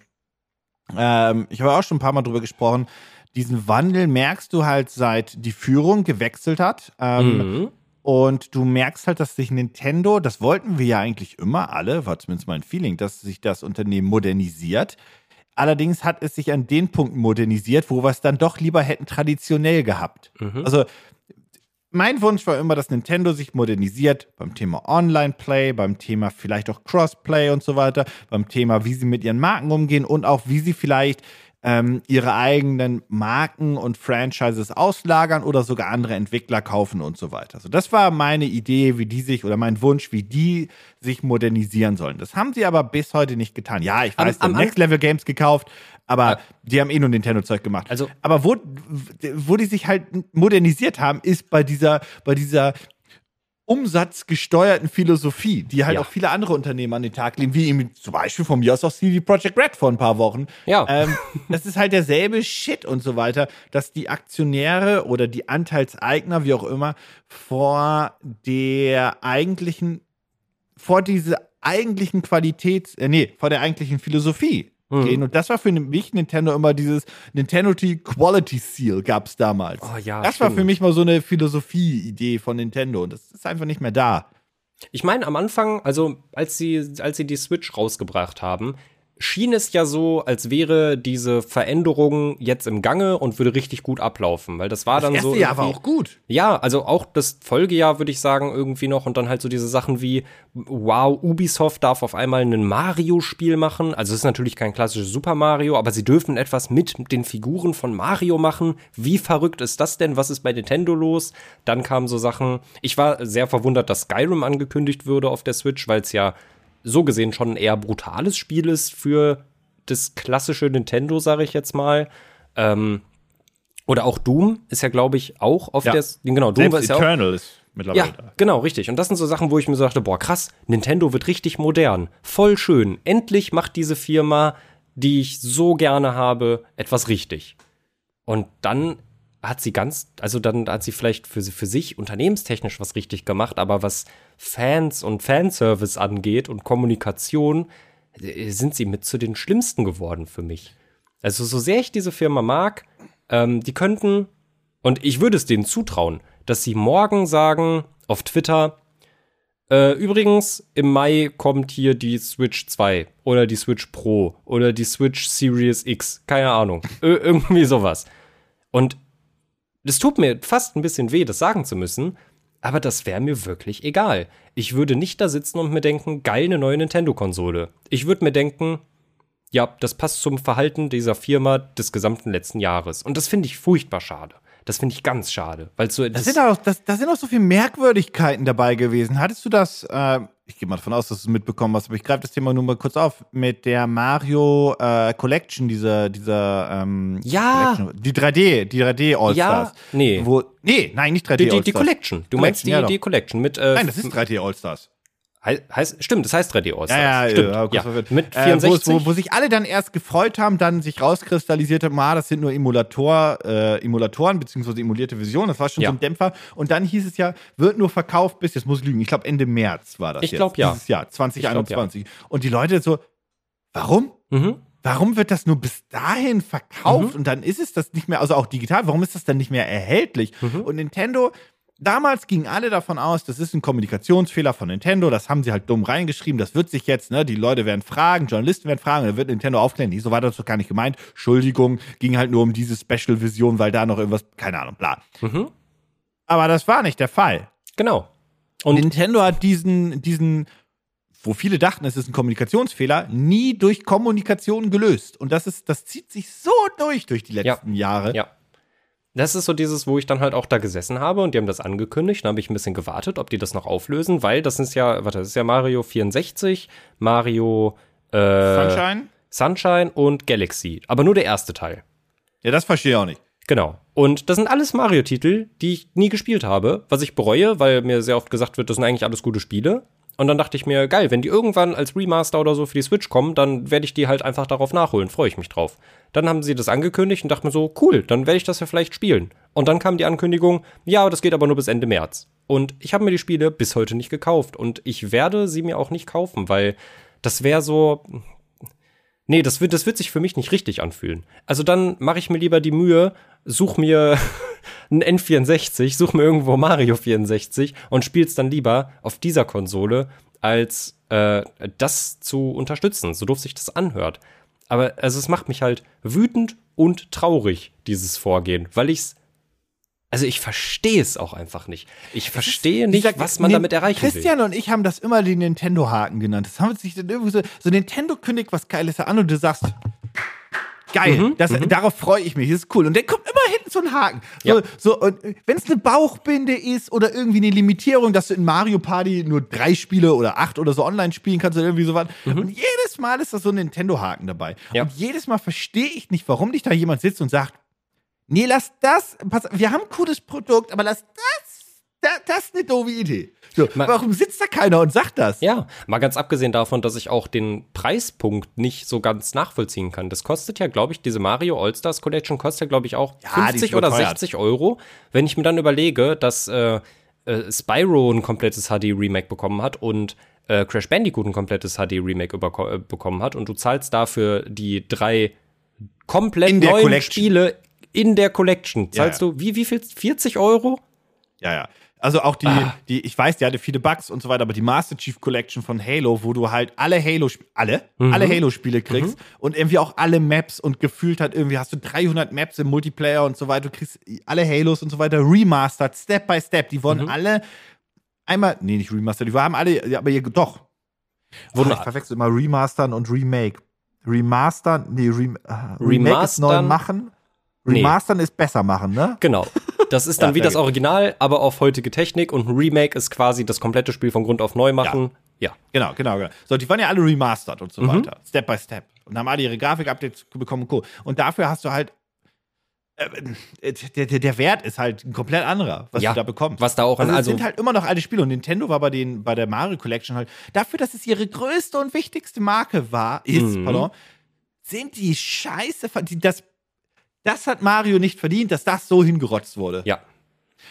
[SPEAKER 1] ähm, ich habe auch schon ein paar Mal drüber gesprochen. Diesen Wandel merkst du halt, seit die Führung gewechselt hat. Ähm, mhm. Und du merkst halt, dass sich Nintendo, das wollten wir ja eigentlich immer alle, war zumindest mein Feeling, dass sich das Unternehmen modernisiert. Allerdings hat es sich an den Punkten modernisiert, wo wir es dann doch lieber hätten traditionell gehabt. Mhm. Also mein Wunsch war immer, dass Nintendo sich modernisiert beim Thema Online-Play, beim Thema vielleicht auch Crossplay und so weiter, beim Thema, wie sie mit ihren Marken umgehen und auch wie sie vielleicht ähm, ihre eigenen Marken und Franchises auslagern oder sogar andere Entwickler kaufen und so weiter. Also das war meine Idee, wie die sich oder mein Wunsch, wie die sich modernisieren sollen. Das haben sie aber bis heute nicht getan. Ja, ich weiß, am, am Next Level Games gekauft, aber ja. die haben eh nur Nintendo-Zeug gemacht. Also, aber wo, wo die sich halt modernisiert haben, ist bei dieser, bei dieser umsatzgesteuerten Philosophie, die halt ja. auch viele andere Unternehmen an den Tag legen, wie eben zum Beispiel von mir aus auch CD Projekt Red vor ein paar Wochen. Ja. Ähm, das ist halt derselbe Shit und so weiter, dass die Aktionäre oder die Anteilseigner, wie auch immer, vor der eigentlichen, vor diese eigentlichen Qualität, äh, nee, vor der eigentlichen Philosophie mhm. gehen. Und das war für mich Nintendo immer dieses Nintendo Quality Seal gab es damals. Oh, ja, das stimmt. war für mich mal so eine Philosophie-Idee von Nintendo und das ist einfach nicht mehr da.
[SPEAKER 2] Ich meine, am Anfang, also als sie, als sie die Switch rausgebracht haben, schien es ja so, als wäre diese Veränderung jetzt im Gange und würde richtig gut ablaufen, weil das war das dann erste so.
[SPEAKER 1] Jahr war auch gut.
[SPEAKER 2] Ja, also auch das Folgejahr würde ich sagen irgendwie noch und dann halt so diese Sachen wie wow, Ubisoft darf auf einmal ein Mario-Spiel machen. Also es ist natürlich kein klassisches Super Mario, aber sie dürfen etwas mit den Figuren von Mario machen. Wie verrückt ist das denn? Was ist bei Nintendo los? Dann kamen so Sachen. Ich war sehr verwundert, dass Skyrim angekündigt würde auf der Switch, weil es ja so gesehen schon ein eher brutales Spiel ist für das klassische Nintendo, sage ich jetzt mal. Ähm, oder auch Doom ist ja, glaube ich, auch auf ja. der. Genau,
[SPEAKER 1] Doom Selbst ist ja Eternal auch, ist mittlerweile. Ja,
[SPEAKER 2] genau, richtig. Und das sind so Sachen, wo ich mir so dachte, boah, krass, Nintendo wird richtig modern. Voll schön. Endlich macht diese Firma, die ich so gerne habe, etwas richtig. Und dann hat sie ganz, also dann hat sie vielleicht für, für sich unternehmenstechnisch was richtig gemacht, aber was Fans und Fanservice angeht und Kommunikation, äh, sind sie mit zu den schlimmsten geworden für mich. Also so sehr ich diese Firma mag, ähm, die könnten, und ich würde es denen zutrauen, dass sie morgen sagen auf Twitter, äh, übrigens, im Mai kommt hier die Switch 2 oder die Switch Pro oder die Switch Series X, keine Ahnung, irgendwie sowas. Und es tut mir fast ein bisschen weh, das sagen zu müssen, aber das wäre mir wirklich egal. Ich würde nicht da sitzen und mir denken, geil, eine neue Nintendo-Konsole. Ich würde mir denken, ja, das passt zum Verhalten dieser Firma des gesamten letzten Jahres. Und das finde ich furchtbar schade. Das finde ich ganz schade. Weil so,
[SPEAKER 1] das, das, sind auch, das, da sind auch so viele Merkwürdigkeiten dabei gewesen. Hattest du das, äh, ich gehe mal davon aus, dass du es mitbekommen hast, aber ich greife das Thema nur mal kurz auf, mit der Mario äh, Collection, dieser, dieser ähm,
[SPEAKER 2] ja.
[SPEAKER 1] Collection, die 3D, die 3D All-Stars. Ja,
[SPEAKER 2] nee.
[SPEAKER 1] Wo, nee, nein, nicht 3D
[SPEAKER 2] die, die, die Collection. Du meinst die, ja die Collection mit
[SPEAKER 1] äh, Nein, das ist 3D All-Stars.
[SPEAKER 2] Heißt, stimmt, das heißt 3D All-Stars.
[SPEAKER 1] Ja, ja,
[SPEAKER 2] stimmt.
[SPEAKER 1] ja,
[SPEAKER 2] ja.
[SPEAKER 1] Mit 64. Äh, wo, wo, wo, sich alle dann erst gefreut haben, dann sich rauskristallisiert haben, ah, das sind nur Emulator, äh, Emulatoren, beziehungsweise emulierte Versionen, das war schon ja. so ein Dämpfer. Und dann hieß es ja, wird nur verkauft bis, jetzt muss ich lügen, ich glaube Ende März war das
[SPEAKER 2] Ich glaube ja.
[SPEAKER 1] Dieses Jahr, 2021. Glaub, ja. Und die Leute so, warum? Mhm. Warum wird das nur bis dahin verkauft mhm. und dann ist es das nicht mehr, also auch digital, warum ist das dann nicht mehr erhältlich? Mhm. Und Nintendo damals gingen alle davon aus, das ist ein Kommunikationsfehler von Nintendo, das haben sie halt dumm reingeschrieben, das wird sich jetzt, ne, die Leute werden fragen, Journalisten werden fragen, dann wird Nintendo aufklären, nee, so war das doch gar nicht gemeint, Entschuldigung, ging halt nur um diese Special-Vision, weil da noch irgendwas, keine Ahnung, bla. Mhm. Aber das war nicht der Fall.
[SPEAKER 2] Genau.
[SPEAKER 1] Und Nintendo hat diesen, diesen, wo viele dachten, es ist ein Kommunikationsfehler, nie durch Kommunikation gelöst. Und das ist, das zieht sich so durch durch die letzten
[SPEAKER 2] ja.
[SPEAKER 1] Jahre.
[SPEAKER 2] Ja. Das ist so dieses, wo ich dann halt auch da gesessen habe und die haben das angekündigt. Dann habe ich ein bisschen gewartet, ob die das noch auflösen, weil das ist ja, warte, das ist ja Mario 64, Mario
[SPEAKER 1] äh, Sunshine?
[SPEAKER 2] Sunshine und Galaxy. Aber nur der erste Teil.
[SPEAKER 1] Ja, das verstehe ich auch nicht.
[SPEAKER 2] Genau. Und das sind alles Mario-Titel, die ich nie gespielt habe, was ich bereue, weil mir sehr oft gesagt wird, das sind eigentlich alles gute Spiele. Und dann dachte ich mir, geil, wenn die irgendwann als Remaster oder so für die Switch kommen, dann werde ich die halt einfach darauf nachholen. Freue ich mich drauf. Dann haben sie das angekündigt und dachte mir so, cool, dann werde ich das ja vielleicht spielen. Und dann kam die Ankündigung, ja, das geht aber nur bis Ende März. Und ich habe mir die Spiele bis heute nicht gekauft. Und ich werde sie mir auch nicht kaufen, weil das wäre so. Nee, das wird, das wird sich für mich nicht richtig anfühlen. Also dann mache ich mir lieber die Mühe, such mir ein N64, such mir irgendwo Mario 64 und spiel's dann lieber auf dieser Konsole, als äh, das zu unterstützen, so doof sich das anhört. Aber also es macht mich halt wütend und traurig, dieses Vorgehen, weil ich's also ich verstehe es auch einfach nicht. Ich verstehe nicht, dieser, was man damit erreichen
[SPEAKER 1] Christian
[SPEAKER 2] will.
[SPEAKER 1] Christian und ich haben das immer den Nintendo-Haken genannt. Das haben sich dann irgendwie so, so Nintendo kündigt was Geiles an und du sagst, Geil, mhm, das, mhm. darauf freue ich mich, das ist cool. Und dann kommt immer hinten so ein Haken. So, ja. so, wenn es eine Bauchbinde ist oder irgendwie eine Limitierung, dass du in Mario Party nur drei Spiele oder acht oder so online spielen kannst oder irgendwie sowas. Mhm. Und jedes Mal ist da so ein Nintendo-Haken dabei. Ja. Und jedes Mal verstehe ich nicht, warum nicht da jemand sitzt und sagt, nee, lass das, pass, wir haben ein cooles Produkt, aber lass das, das, das ist eine doofe Idee. So, warum sitzt da keiner und sagt das?
[SPEAKER 2] Ja, mal ganz abgesehen davon, dass ich auch den Preispunkt nicht so ganz nachvollziehen kann. Das kostet ja, glaube ich, diese Mario All-Stars Collection kostet ja, glaube ich, auch ja, 50 oder 60 Euro. Wenn ich mir dann überlege, dass äh, äh, Spyro ein komplettes HD-Remake bekommen hat und äh, Crash Bandicoot ein komplettes HD-Remake äh, bekommen hat und du zahlst dafür die drei komplett neuen Collection. Spiele in der Collection. Zahlst ja, ja. du, wie, wie viel? 40 Euro?
[SPEAKER 1] Ja, ja. Also auch die, ah. die, ich weiß, die hatte viele Bugs und so weiter, aber die Master Chief Collection von Halo, wo du halt alle Halo, alle, mhm. alle Halo-Spiele kriegst mhm. und irgendwie auch alle Maps und gefühlt hat irgendwie hast du 300 Maps im Multiplayer und so weiter, du kriegst alle Halos und so weiter remastered, Step by Step. Die wurden mhm. alle einmal, nee, nicht remastered, die waren alle, ja, aber ihr, doch. Wurden, oh, ich verwechsel immer remastern und remake. Remastern, nee, rem, uh, remake ist neu machen. Remastern nee. ist besser machen, ne?
[SPEAKER 2] Genau. Das ist dann ja, wie das Original, aber auf heutige Technik und ein Remake ist quasi das komplette Spiel von Grund auf neu machen. Ja. ja.
[SPEAKER 1] Genau, genau, genau. So, die waren ja alle remastered und so mhm. weiter. Step by Step. Und haben alle ihre Grafik-Updates bekommen und Co. Und dafür hast du halt äh, der, der, der, Wert ist halt ein komplett anderer, was ja, du da bekommst.
[SPEAKER 2] Was da auch
[SPEAKER 1] also, also sind halt immer noch alte Spiele und Nintendo war bei den bei der Mario Collection halt dafür, dass es ihre größte und wichtigste Marke war, ist, mhm. pardon, sind die Scheiße, das das hat Mario nicht verdient, dass das so hingerotzt wurde.
[SPEAKER 2] Ja.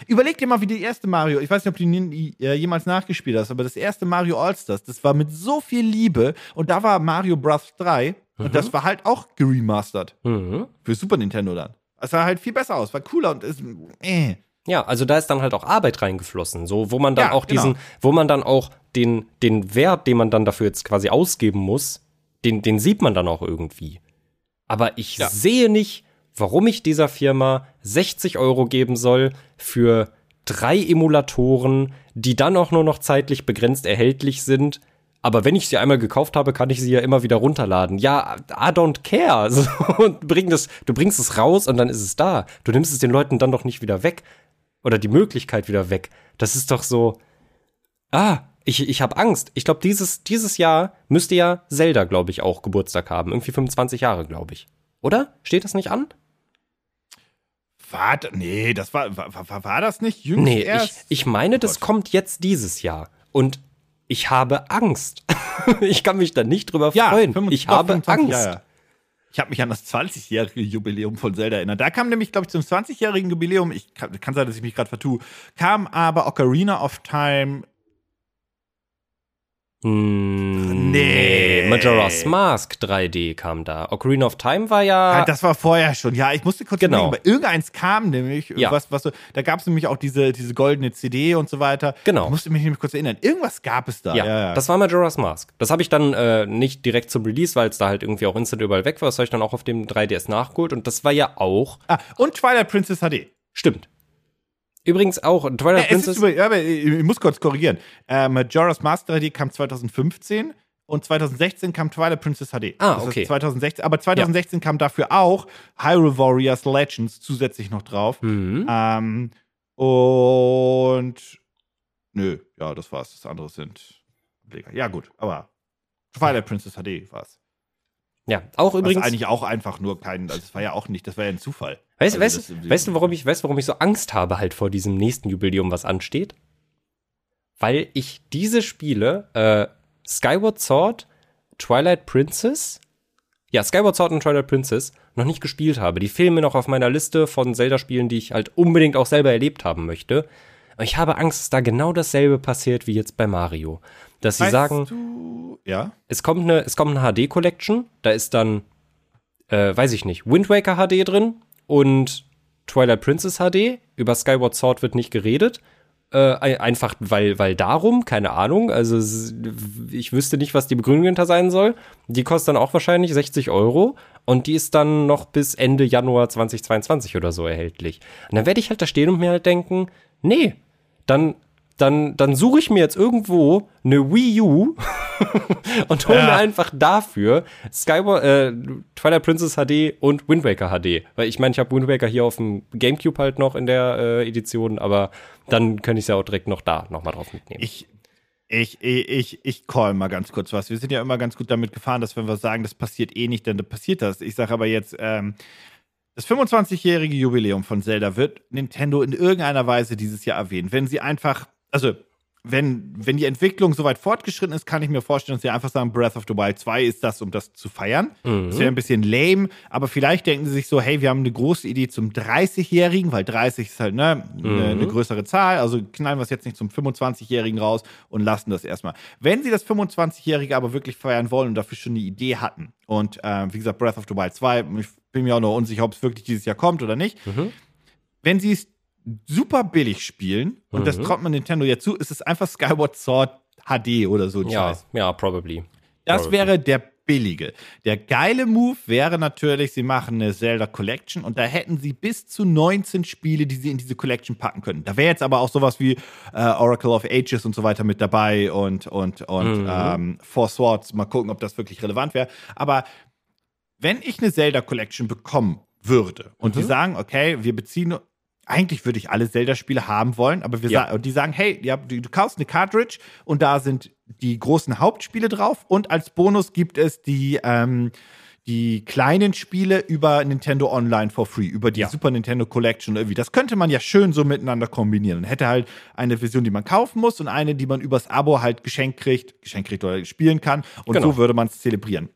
[SPEAKER 1] Überleg dir mal, wie die erste Mario, ich weiß nicht, ob du die jemals nachgespielt hast, aber das erste Mario All-Stars, das war mit so viel Liebe und da war Mario Bros. 3 mhm. und das war halt auch geremastert. Mhm. Für Super Nintendo dann. Es sah halt viel besser aus, war cooler und ist, äh.
[SPEAKER 2] Ja, also da ist dann halt auch Arbeit reingeflossen, so wo man dann ja, auch diesen, genau. wo man dann auch den, den Wert, den man dann dafür jetzt quasi ausgeben muss, den, den sieht man dann auch irgendwie. Aber ich ja. sehe nicht, warum ich dieser Firma 60 Euro geben soll für drei Emulatoren, die dann auch nur noch zeitlich begrenzt erhältlich sind. Aber wenn ich sie einmal gekauft habe, kann ich sie ja immer wieder runterladen. Ja, I don't care. So, und bring das, du bringst es raus und dann ist es da. Du nimmst es den Leuten dann doch nicht wieder weg. Oder die Möglichkeit wieder weg. Das ist doch so. Ah, ich, ich habe Angst. Ich glaube, dieses, dieses Jahr müsste ja Zelda, glaube ich, auch Geburtstag haben. Irgendwie 25 Jahre, glaube ich. Oder? Steht das nicht an?
[SPEAKER 1] War, nee, das war, war, war, war das nicht jüngst
[SPEAKER 2] Nee,
[SPEAKER 1] erst?
[SPEAKER 2] ich, ich meine,
[SPEAKER 1] Oh
[SPEAKER 2] das kommt jetzt dieses Jahr. Und ich habe Angst. ich kann mich da nicht drüber
[SPEAKER 1] ja,
[SPEAKER 2] freuen.
[SPEAKER 1] 25
[SPEAKER 2] Ich habe
[SPEAKER 1] 25,
[SPEAKER 2] Angst.
[SPEAKER 1] Ja, ja. Ich habe mich an das 20-jährige Jubiläum von Zelda erinnert. Da kam nämlich, glaube ich, zum 20-jährigen Jubiläum, ich kann, kann sein, dass ich mich gerade vertue, kam aber Ocarina of Time.
[SPEAKER 2] Hm,
[SPEAKER 1] Nee.
[SPEAKER 2] Majora's Mask 3D kam da. Ocarina of Time war ja.
[SPEAKER 1] Ah, das war vorher schon. Ja, ich musste kurz
[SPEAKER 2] Genau.
[SPEAKER 1] überlegen, aber irgendeins kam nämlich,
[SPEAKER 2] Ja.
[SPEAKER 1] was, was so, da gab es nämlich auch diese, diese goldene CD und so weiter.
[SPEAKER 2] Genau.
[SPEAKER 1] Ich musste mich nämlich kurz erinnern. Irgendwas gab es da.
[SPEAKER 2] ja,
[SPEAKER 1] Ja, ja.
[SPEAKER 2] das war Majora's Mask. Das habe ich dann äh, nicht direkt zum Release, weil es da halt irgendwie auch instant überall weg war. Das habe ich dann auch auf dem 3DS nachgeholt. Und das war ja auch.
[SPEAKER 1] ah, und Twilight Princess HD.
[SPEAKER 2] Stimmt. Übrigens auch Twilight
[SPEAKER 1] Äh, es
[SPEAKER 2] Princess.
[SPEAKER 1] ist über, ja, ich muss kurz korrigieren. Äh, Majora's Mask 3D kam 2015 und 2016 kam Twilight Princess HD.
[SPEAKER 2] Ah,
[SPEAKER 1] Das
[SPEAKER 2] okay.
[SPEAKER 1] 2016, aber 2016 kam dafür auch Hyrule Warriors Legends zusätzlich noch drauf.
[SPEAKER 2] Mhm.
[SPEAKER 1] Ähm, und nö, ja, das war's. Das andere sind Ableger. Ja, gut, aber Twilight Princess HD war's.
[SPEAKER 2] Ja, auch
[SPEAKER 1] Was
[SPEAKER 2] übrigens.
[SPEAKER 1] eigentlich auch einfach nur kein, also das war ja auch nicht, das war ja ein Zufall.
[SPEAKER 2] Weißt,
[SPEAKER 1] Also
[SPEAKER 2] weißt,
[SPEAKER 1] das-
[SPEAKER 2] weißt du, warum ich, weißt, du, warum ich so Angst habe halt vor diesem nächsten Jubiläum, was ansteht? Weil ich diese Spiele, äh, Skyward Sword, Twilight Princess, ja, Skyward Sword und Twilight Princess, noch nicht gespielt habe. Die fehlen mir noch auf meiner Liste von Zelda-Spielen, die ich halt unbedingt auch selber erlebt haben möchte. Und ich habe Angst, dass da genau dasselbe passiert wie jetzt bei Mario. Dass sie
[SPEAKER 1] Weißt
[SPEAKER 2] sagen,
[SPEAKER 1] du, ja?
[SPEAKER 2] es kommt eine, es kommt eine HD Collection, da ist dann, äh, weiß ich nicht, Wind Waker HD drin und Twilight Princess HD. Über Skyward Sword wird nicht geredet. Äh, ein- einfach weil, weil darum, keine Ahnung. Also ich wüsste nicht, was die Begründung hinter sein soll. Die kostet dann auch wahrscheinlich 60 Euro und die ist dann noch bis Ende Januar 2022 oder so erhältlich. Und dann werde ich halt da stehen und mir halt denken, nee, dann, dann, dann suche ich mir jetzt irgendwo eine Wii U und hole
[SPEAKER 1] Ja.
[SPEAKER 2] mir einfach dafür Skyward, äh, Twilight Princess HD und Wind Waker HD. Weil ich meine, ich habe Wind Waker hier auf dem Gamecube halt noch in der äh, Edition, aber dann könnte ich es ja auch direkt noch da nochmal drauf mitnehmen.
[SPEAKER 1] Ich, ich, ich, ich, call mal ganz kurz was. Wir sind ja immer ganz gut damit gefahren, dass wenn wir sagen, das passiert eh nicht, dann passiert das. Ich sage aber jetzt, ähm, das 25-jährige Jubiläum von Zelda wird Nintendo in irgendeiner Weise dieses Jahr erwähnen. Wenn sie einfach, also wenn, wenn die Entwicklung so weit fortgeschritten ist, kann ich mir vorstellen, dass sie einfach sagen, Breath of the Wild 2 ist das, um das zu feiern. Das wäre ein bisschen lame, aber vielleicht denken sie sich so, hey, wir haben eine große Idee zum 30-Jährigen, weil 30 ist halt ne, eine, eine größere Zahl, also knallen wir es jetzt nicht zum 25-Jährigen raus und lassen das erstmal. Wenn sie das 25-Jährige aber wirklich feiern wollen und dafür schon eine Idee hatten und äh, wie gesagt, Breath of the Wild 2, ich bin mir auch noch unsicher, ob es wirklich dieses Jahr kommt oder nicht, wenn sie es super billig spielen, und das
[SPEAKER 2] Mhm.
[SPEAKER 1] traut man Nintendo ja zu, ist es einfach Skyward Sword HD oder so.
[SPEAKER 2] ja,
[SPEAKER 1] Scheiß.
[SPEAKER 2] ja, probably.
[SPEAKER 1] Das
[SPEAKER 2] Probably.
[SPEAKER 1] wäre der billige. Der geile Move wäre natürlich, sie machen eine Zelda Collection und da hätten sie bis zu 19 Spiele, die sie in diese Collection packen können. Da wäre jetzt aber auch sowas wie äh, Oracle of Ages und so weiter mit dabei und, und, und
[SPEAKER 2] Mhm.
[SPEAKER 1] ähm, Four Swords. Mal gucken, ob das wirklich relevant wäre. Aber wenn ich eine Zelda Collection bekommen würde und
[SPEAKER 2] Mhm.
[SPEAKER 1] die sagen, okay, wir beziehen eigentlich würde ich alle Zelda-Spiele haben wollen, aber wir
[SPEAKER 2] Ja.
[SPEAKER 1] sa und die sagen, hey, ja, du, du kaufst eine Cartridge und da sind die großen Hauptspiele drauf und als Bonus gibt es die, ähm, die kleinen Spiele über Nintendo Online for free, über die
[SPEAKER 2] Ja.
[SPEAKER 1] Super Nintendo Collection irgendwie. Das könnte man ja schön so miteinander kombinieren. Man hätte halt eine Version, die man kaufen muss und eine, die man übers Abo halt geschenkt kriegt, geschenkt kriegt oder spielen kann und
[SPEAKER 2] Genau.
[SPEAKER 1] so würde man es zelebrieren.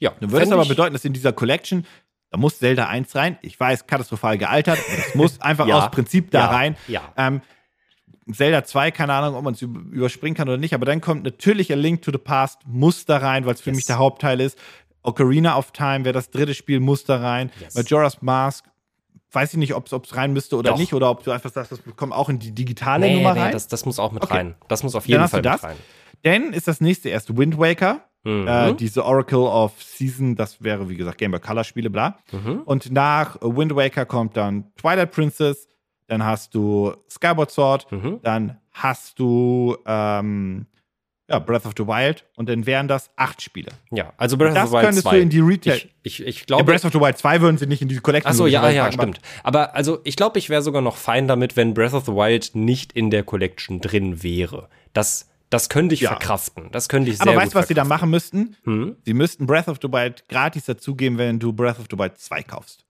[SPEAKER 2] Ja,
[SPEAKER 1] Dann würde es aber bedeuten, dass in dieser Collection, da muss Zelda 1 rein. Ich weiß, katastrophal gealtert, das muss einfach
[SPEAKER 2] Ja.
[SPEAKER 1] aus Prinzip da
[SPEAKER 2] Ja.
[SPEAKER 1] rein.
[SPEAKER 2] Ja.
[SPEAKER 1] Ähm, Zelda 2, keine Ahnung, ob man es überspringen kann oder nicht, aber dann kommt natürlich A Link to the Past, muss da rein, weil es für
[SPEAKER 2] Yes.
[SPEAKER 1] mich der Hauptteil ist. Ocarina of Time wäre das dritte Spiel, muss da rein.
[SPEAKER 2] Yes.
[SPEAKER 1] Majora's Mask, weiß ich nicht, ob es rein müsste oder
[SPEAKER 2] Doch.
[SPEAKER 1] nicht, oder ob du einfach sagst, das kommt auch in die digitale
[SPEAKER 2] Nee,
[SPEAKER 1] Nummer
[SPEAKER 2] nee,
[SPEAKER 1] rein.
[SPEAKER 2] das, das muss auch mit
[SPEAKER 1] Okay.
[SPEAKER 2] rein. Das muss auf jeden Fall
[SPEAKER 1] das.
[SPEAKER 2] mit rein.
[SPEAKER 1] Dann ist das nächste erst Wind Waker.
[SPEAKER 2] Mhm.
[SPEAKER 1] Äh, diese Oracle of Season, das wäre wie gesagt Game Boy Color Spiele, bla.
[SPEAKER 2] Mhm.
[SPEAKER 1] Und nach Wind Waker kommt dann Twilight Princess, dann hast du Skyward Sword,
[SPEAKER 2] Mhm.
[SPEAKER 1] dann hast du ähm, ja, Breath of the Wild und dann wären das acht Spiele.
[SPEAKER 2] Ja, also Breath
[SPEAKER 1] Das
[SPEAKER 2] of the Wild
[SPEAKER 1] könntest
[SPEAKER 2] 2.
[SPEAKER 1] du in die Retail.
[SPEAKER 2] ich, ich, ich
[SPEAKER 1] Ja,
[SPEAKER 2] glaube,
[SPEAKER 1] Breath of the Wild 2 würden sie nicht in diese Collection
[SPEAKER 2] Ach so, ja, ja,
[SPEAKER 1] packen,
[SPEAKER 2] stimmt. Aber also, ich glaube, ich wäre sogar noch fein damit, wenn Breath of the Wild nicht in der Collection drin wäre. Das, das könnte ich
[SPEAKER 1] Ja.
[SPEAKER 2] verkraften. Das könnte ich sehr
[SPEAKER 1] Aber weißt du, was sie da machen müssten?
[SPEAKER 2] Hm?
[SPEAKER 1] Sie müssten Breath of the Wild gratis dazugeben, wenn du Breath of the Wild 2 kaufst.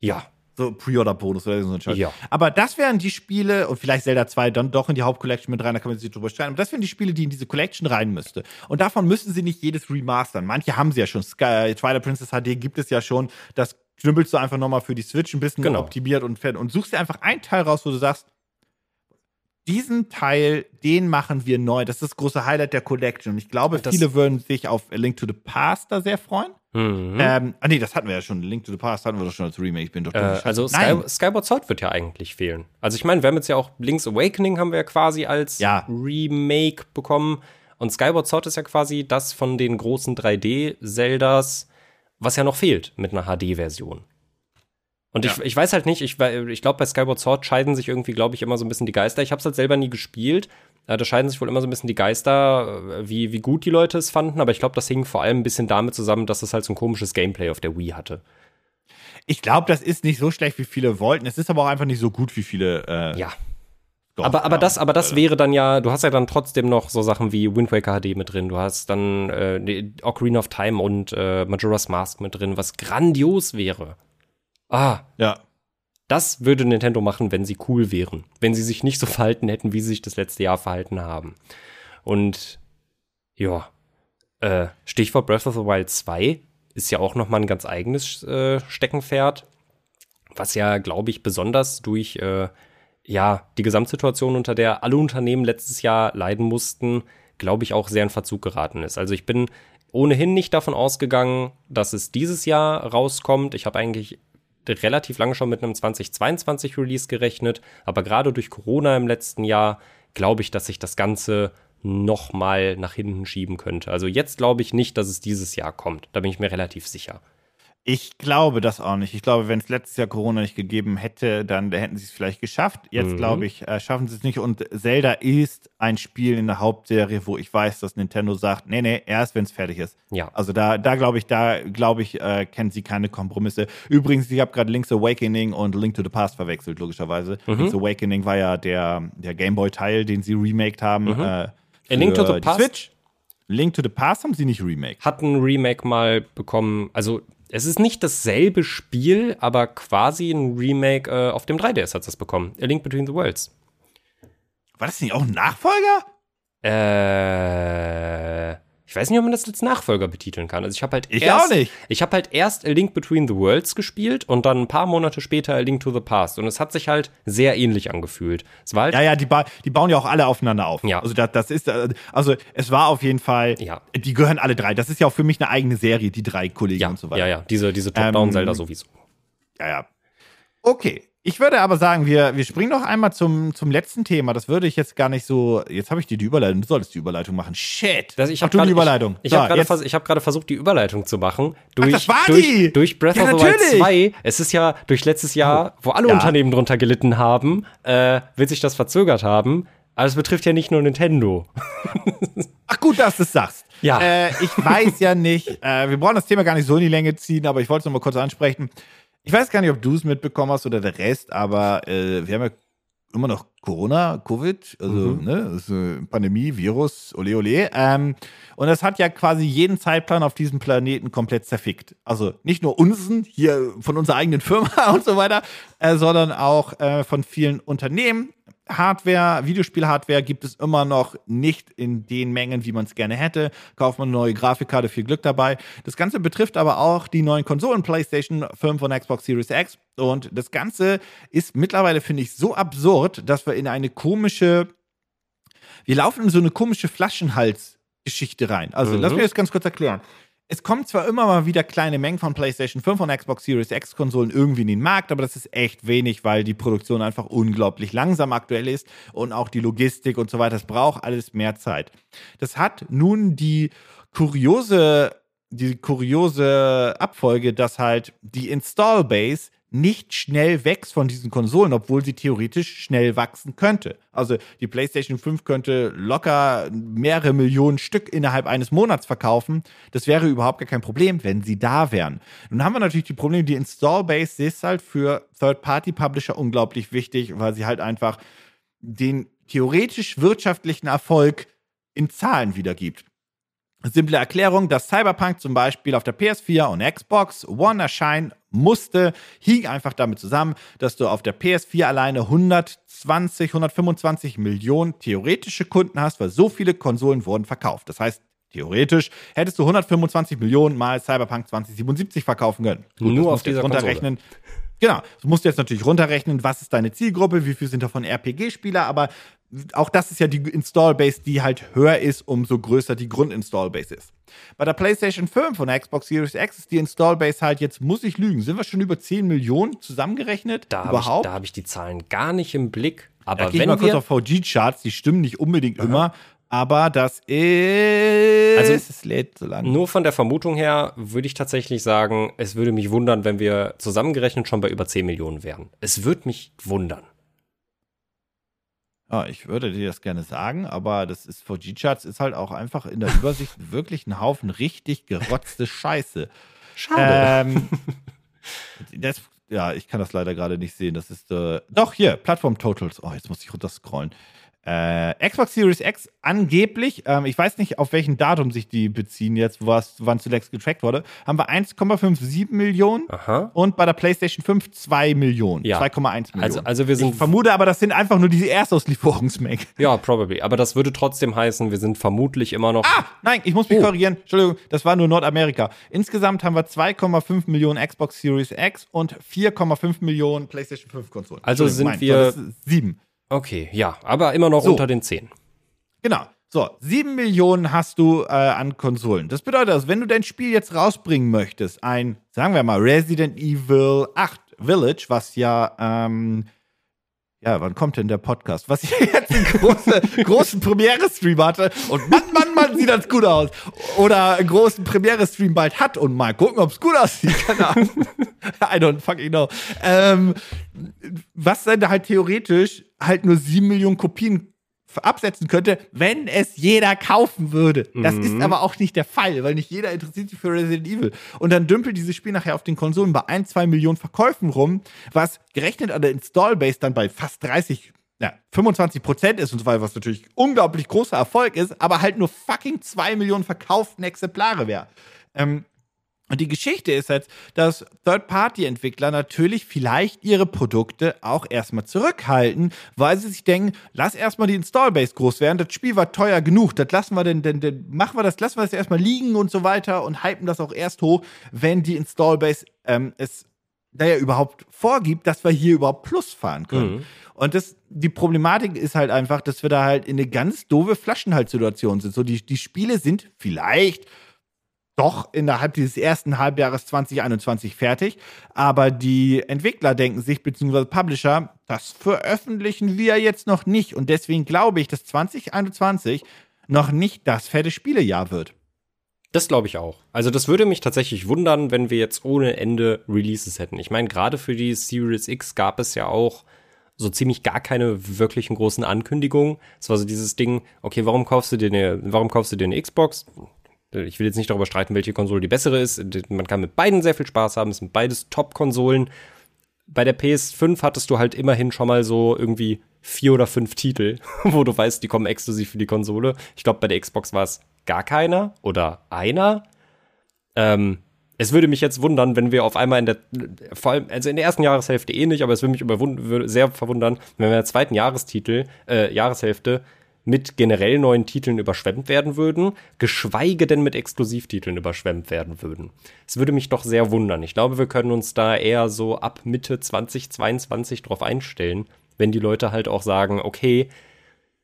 [SPEAKER 2] Ja,
[SPEAKER 1] So Pre-Order-Bonus oder so ein Scheiß.
[SPEAKER 2] Ja.
[SPEAKER 1] Aber das wären die Spiele, und vielleicht Zelda 2 dann doch in die Hauptcollection mit rein, da kann man sich drüber streiten. Aber das wären die Spiele, die in diese Collection rein müsste. Und davon müssen sie nicht jedes remastern. Manche haben sie ja schon. Sky, Twilight Princess HD gibt es ja schon. Das knüppelst du einfach nochmal für die Switch ein bisschen
[SPEAKER 2] Genau.
[SPEAKER 1] optimiert und, fertig. und suchst dir einfach einen Teil raus, wo du sagst, diesen Teil, den machen wir neu. Das ist das große Highlight der Collection. Und ich glaube,
[SPEAKER 2] Das-
[SPEAKER 1] viele würden sich auf A Link to the Past da sehr freuen.
[SPEAKER 2] Mhm.
[SPEAKER 1] Ähm, ah nee, das hatten wir ja schon. Link to the Past hatten wir doch schon als Remake. Ich bin doch.
[SPEAKER 2] Äh, also. Sky, Skyward Sword wird ja eigentlich fehlen. Also ich meine, wir haben jetzt ja auch Link's Awakening haben wir ja quasi als
[SPEAKER 1] Ja.
[SPEAKER 2] Remake bekommen. Und Skyward Sword ist ja quasi das von den großen 3D-Zeldas, was ja noch fehlt mit einer HD-Version. Und ich,
[SPEAKER 1] Ja.
[SPEAKER 2] ich weiß halt nicht, ich, ich glaube, bei Skyward Sword scheiden sich irgendwie, glaube ich, immer so ein bisschen die Geister. Ich habe es halt selber nie gespielt. Äh, Da scheiden sich wohl immer so ein bisschen die Geister, äh, wie, wie gut die Leute es fanden. Aber ich glaube, das hing vor allem ein bisschen damit zusammen, dass es halt so ein komisches Gameplay auf der Wii hatte.
[SPEAKER 1] Ich glaube, das ist nicht so schlecht, wie viele wollten. Es ist aber auch einfach nicht so gut, wie viele. Äh,
[SPEAKER 2] Ja.
[SPEAKER 1] gehofft
[SPEAKER 2] Aber, aber
[SPEAKER 1] haben.
[SPEAKER 2] das, aber das
[SPEAKER 1] Äh,
[SPEAKER 2] wäre dann ja, du hast ja dann trotzdem noch so Sachen wie Wind Waker HD mit drin, du hast dann äh, Ocarina of Time und äh, Majora's Mask mit drin, was grandios wäre. Ah,
[SPEAKER 1] Ja.
[SPEAKER 2] das würde Nintendo machen, wenn sie cool wären. Wenn sie sich nicht so verhalten hätten, wie sie sich das letzte Jahr verhalten haben. Und ja, äh, Stichwort Breath of the Wild 2 ist ja auch noch mal ein ganz eigenes äh, Steckenpferd, was ja, glaube ich, besonders durch äh, ja, die Gesamtsituation, unter der alle Unternehmen letztes Jahr leiden mussten, glaube ich, auch sehr in Verzug geraten ist. Also ich bin ohnehin nicht davon ausgegangen, dass es dieses Jahr rauskommt. Ich habe eigentlich relativ lange schon mit einem 2022 Release gerechnet, aber gerade durch Corona im letzten Jahr glaube ich, dass sich das Ganze noch mal nach hinten schieben könnte. Also jetzt glaube ich nicht, dass es dieses Jahr kommt. Da bin ich mir relativ sicher.
[SPEAKER 1] Ich glaube das auch nicht. Ich glaube, wenn es letztes Jahr Corona nicht gegeben hätte, dann hätten sie es vielleicht geschafft. Jetzt
[SPEAKER 2] Mhm.
[SPEAKER 1] glaube ich, äh, schaffen sie es nicht. Und Zelda ist ein Spiel in der Hauptserie, wo ich weiß, dass Nintendo sagt, nee, nee, erst wenn es fertig ist.
[SPEAKER 2] Ja.
[SPEAKER 1] Also da, da glaube ich, da glaube ich, äh, kennen sie keine Kompromisse. Übrigens, ich habe gerade Link's Awakening und Link to the Past verwechselt, logischerweise.
[SPEAKER 2] Mhm.
[SPEAKER 1] Link's Awakening war ja der, der Gameboy-Teil, den sie remaked haben. Äh,
[SPEAKER 2] Mhm. A Link to the Past?
[SPEAKER 1] Switch. Link to the Past haben sie nicht remaked.
[SPEAKER 2] hat ein Remake mal bekommen. Also, es ist nicht dasselbe Spiel, aber quasi ein Remake äh, auf dem 3DS hat es bekommen. A Link Between the Worlds.
[SPEAKER 1] War das nicht auch ein Nachfolger?
[SPEAKER 2] Äh, ich weiß nicht, ob man das als Nachfolger betiteln kann. Also ich habe halt
[SPEAKER 1] Ich
[SPEAKER 2] erst,
[SPEAKER 1] auch nicht.
[SPEAKER 2] Ich habe halt erst A Link Between the Worlds gespielt und dann ein paar Monate später A Link to the Past und es hat sich halt sehr ähnlich angefühlt. Es war halt
[SPEAKER 1] Ja, ja, die, ba die bauen ja auch alle aufeinander auf.
[SPEAKER 2] Ja.
[SPEAKER 1] Also das, das ist, äh, also es war auf jeden Fall,
[SPEAKER 2] Ja.
[SPEAKER 1] die gehören alle drei. Das ist ja auch für mich eine eigene Serie, die drei Kollegen
[SPEAKER 2] ja,
[SPEAKER 1] und so weiter.
[SPEAKER 2] ja, ja, diese diese Top-Down
[SPEAKER 1] Ähm,
[SPEAKER 2] Zelda sowieso.
[SPEAKER 1] ja, ja. Okay. Ich würde aber sagen, wir, wir springen noch einmal zum, zum letzten Thema. Das würde ich jetzt gar nicht so. Jetzt habe ich dir die Überleitung. Du solltest die Überleitung machen. Shit.
[SPEAKER 2] Das, ich habe
[SPEAKER 1] du
[SPEAKER 2] gerade
[SPEAKER 1] die Überleitung.
[SPEAKER 2] Ich, ich
[SPEAKER 1] So,
[SPEAKER 2] habe gerade vers hab versucht, die Überleitung zu machen. Durch,
[SPEAKER 1] das war
[SPEAKER 2] durch,
[SPEAKER 1] die!
[SPEAKER 2] durch Breath
[SPEAKER 1] Ja,
[SPEAKER 2] of the Wild
[SPEAKER 1] natürlich!
[SPEAKER 2] 2. Es ist ja durch letztes Jahr, wo alle
[SPEAKER 1] Ja.
[SPEAKER 2] Unternehmen drunter gelitten haben, äh, wird sich das verzögert haben. Aber es betrifft ja nicht nur Nintendo.
[SPEAKER 1] Ach gut, dass du es sagst.
[SPEAKER 2] Ja.
[SPEAKER 1] Äh, ich weiß ja nicht, äh, wir brauchen das Thema gar nicht so in die Länge ziehen, aber ich wollte es noch mal kurz ansprechen. Ich weiß gar nicht, ob du es mitbekommen hast oder der Rest, aber äh, wir haben ja immer noch Corona, Covid, also
[SPEAKER 2] Mhm.
[SPEAKER 1] ne, eine Pandemie, Virus, ole ole. Ähm, und das hat ja quasi jeden Zeitplan auf diesem Planeten komplett zerfickt. Also nicht nur unseren, hier von unserer eigenen Firma und so weiter, äh, sondern auch äh, von vielen Unternehmen. Hardware, Videospiel-Hardware gibt es immer noch nicht in den Mengen, wie man es gerne hätte. Kauft man eine neue Grafikkarte, viel Glück dabei. Das Ganze betrifft aber auch die neuen Konsolen, PlayStation 5 und Xbox Series X. Und das Ganze ist mittlerweile, finde ich, so absurd, dass wir in eine komische, wir laufen in so eine komische Flaschenhals-Geschichte rein. Also,
[SPEAKER 2] Mhm.
[SPEAKER 1] lass mich das ganz kurz erklären. Es kommen zwar immer mal wieder kleine Mengen von PlayStation 5 und Xbox Series X Konsolen irgendwie in den Markt, aber das ist echt wenig, weil die Produktion einfach unglaublich langsam aktuell ist und auch die Logistik und so weiter. Es braucht alles mehr Zeit. Das hat nun die kuriose, die kuriose Abfolge, dass halt die Install Base nicht schnell wächst von diesen Konsolen, obwohl sie theoretisch schnell wachsen könnte. Also die PlayStation 5 könnte locker mehrere Millionen Stück innerhalb eines Monats verkaufen. Das wäre überhaupt gar kein Problem, wenn sie da wären. Nun haben wir natürlich die Probleme, die Install-Base ist halt für Third-Party-Publisher unglaublich wichtig, weil sie halt einfach den theoretisch wirtschaftlichen Erfolg in Zahlen wiedergibt. Simple Erklärung, dass Cyberpunk zum Beispiel auf der PS4 und Xbox One erscheinen musste, hing einfach damit zusammen, dass du auf der PS4 alleine 120, 125 Millionen theoretische Kunden hast, weil so viele Konsolen wurden verkauft. Das heißt, theoretisch hättest du 125 Millionen mal Cyberpunk 2077 verkaufen können.
[SPEAKER 2] Gut, Nur auf dieser
[SPEAKER 1] runterrechnen. Konsole. Genau, du musst jetzt natürlich runterrechnen, was ist deine Zielgruppe, wie viel sind davon RPG-Spieler, aber auch das ist ja die Install-Base, die halt höher ist, umso größer die Grund-Install-Base ist. Bei der PlayStation 5 und der Xbox Series X ist die Install-Base halt jetzt, muss ich lügen, sind wir schon über 10 Millionen zusammengerechnet?
[SPEAKER 2] Da überhaupt? Ich, da habe ich die Zahlen gar nicht im Blick. Aber
[SPEAKER 1] da wenn ich mal kurz auf VG-Charts, die stimmen nicht unbedingt Aha. immer, aber das ist.
[SPEAKER 2] Also, es lädt so lange. Nur von der Vermutung her würde ich tatsächlich sagen, es würde mich wundern, wenn wir zusammengerechnet schon bei über 10 Millionen wären. Es würde mich wundern.
[SPEAKER 1] Ja, ich würde dir das gerne sagen, aber das ist VG-Charts ist halt auch einfach in der Übersicht wirklich ein Haufen richtig gerotzte Scheiße.
[SPEAKER 2] Schade. Ähm,
[SPEAKER 1] das, ja, ich kann das leider gerade nicht sehen. Das ist äh, doch hier Plattform Totals. Oh, jetzt muss ich runter scrollen. Äh, Xbox Series X angeblich, ähm, ich weiß nicht, auf welchen Datum sich die beziehen jetzt, wann zuletzt getrackt wurde, haben wir 1,57 Millionen
[SPEAKER 2] Aha.
[SPEAKER 1] und bei der PlayStation 5 2 Millionen,
[SPEAKER 2] ja.
[SPEAKER 1] 2,1 Millionen.
[SPEAKER 2] Also, also wir sind
[SPEAKER 1] ich vermute aber, das sind einfach nur diese Erstauslieferungsmengen.
[SPEAKER 2] Ja, probably. Aber das würde trotzdem heißen, wir sind vermutlich immer noch.
[SPEAKER 1] Ah, nein, ich muss mich oh. korrigieren. Entschuldigung, das war nur Nordamerika. Insgesamt haben wir 2,5 Millionen Xbox Series X und 4,5 Millionen PlayStation 5 Konsolen.
[SPEAKER 2] Also sind mein, wir
[SPEAKER 1] sieben.
[SPEAKER 2] Okay, ja, aber immer noch so. unter den 10.
[SPEAKER 1] Genau. So, 7 Millionen hast du äh, an Konsolen. Das bedeutet also, wenn du dein Spiel jetzt rausbringen möchtest, ein, sagen wir mal, Resident Evil 8 Village, was ja, ähm, ja, wann kommt denn der Podcast? Was ich jetzt einen große, großen Premiere-Stream hatte und Mann, Mann, Mann, sieht das gut aus. Oder einen großen Premiere-Stream bald hat und mal gucken, ob es gut aussieht. Keine Ahnung. I don't fucking know. Ähm, was dann halt theoretisch halt nur sieben Millionen Kopien absetzen könnte, wenn es jeder kaufen würde. Das mhm. ist aber auch nicht der Fall, weil nicht jeder interessiert sich für Resident Evil. Und dann dümpelt dieses Spiel nachher auf den Konsolen bei ein, zwei Millionen Verkäufen rum, was gerechnet an der Installbase dann bei fast 30, ja, 25 Prozent ist und so weiter, was natürlich unglaublich großer Erfolg ist, aber halt nur fucking zwei Millionen verkauften Exemplare wäre. Ähm, und die Geschichte ist jetzt, dass Third-Party-Entwickler natürlich vielleicht ihre Produkte auch erstmal zurückhalten, weil sie sich denken, lass erstmal die Installbase groß werden, das Spiel war teuer genug, das lassen wir denn, denn, denn machen wir das, lassen wir das erstmal liegen und so weiter und hypen das auch erst hoch, wenn die Installbase ähm, es naja überhaupt vorgibt, dass wir hier überhaupt Plus fahren können. Mhm. Und das, die Problematik ist halt einfach, dass wir da halt in eine ganz doofe Flaschenhaltssituation sind. So, die, die Spiele sind vielleicht doch innerhalb dieses ersten Halbjahres 2021 fertig. Aber die Entwickler denken sich, beziehungsweise Publisher, das veröffentlichen wir jetzt noch nicht. Und deswegen glaube ich, dass 2021 noch nicht das fette Spielejahr wird.
[SPEAKER 2] Das glaube ich auch. Also das würde mich tatsächlich wundern, wenn wir jetzt ohne Ende Releases hätten. Ich meine, gerade für die Series X gab es ja auch so ziemlich gar keine wirklichen großen Ankündigungen. Es war so dieses Ding, okay, warum kaufst du dir eine, warum kaufst du dir eine Xbox? Ich will jetzt nicht darüber streiten, welche Konsole die bessere ist. Man kann mit beiden sehr viel Spaß haben. Es sind beides Top-Konsolen. Bei der PS5 hattest du halt immerhin schon mal so irgendwie vier oder fünf Titel, wo du weißt, die kommen exklusiv für die Konsole. Ich glaube, bei der Xbox war es gar keiner oder einer. Ähm, es würde mich jetzt wundern, wenn wir auf einmal in der, vor allem, also in der ersten Jahreshälfte eh nicht, aber es würde mich sehr verwundern, wenn wir in der zweiten Jahrestitel, äh, Jahreshälfte mit generell neuen Titeln überschwemmt werden würden, geschweige denn mit Exklusivtiteln überschwemmt werden würden. Es würde mich doch sehr wundern. Ich glaube, wir können uns da eher so ab Mitte 2022 drauf einstellen, wenn die Leute halt auch sagen, okay,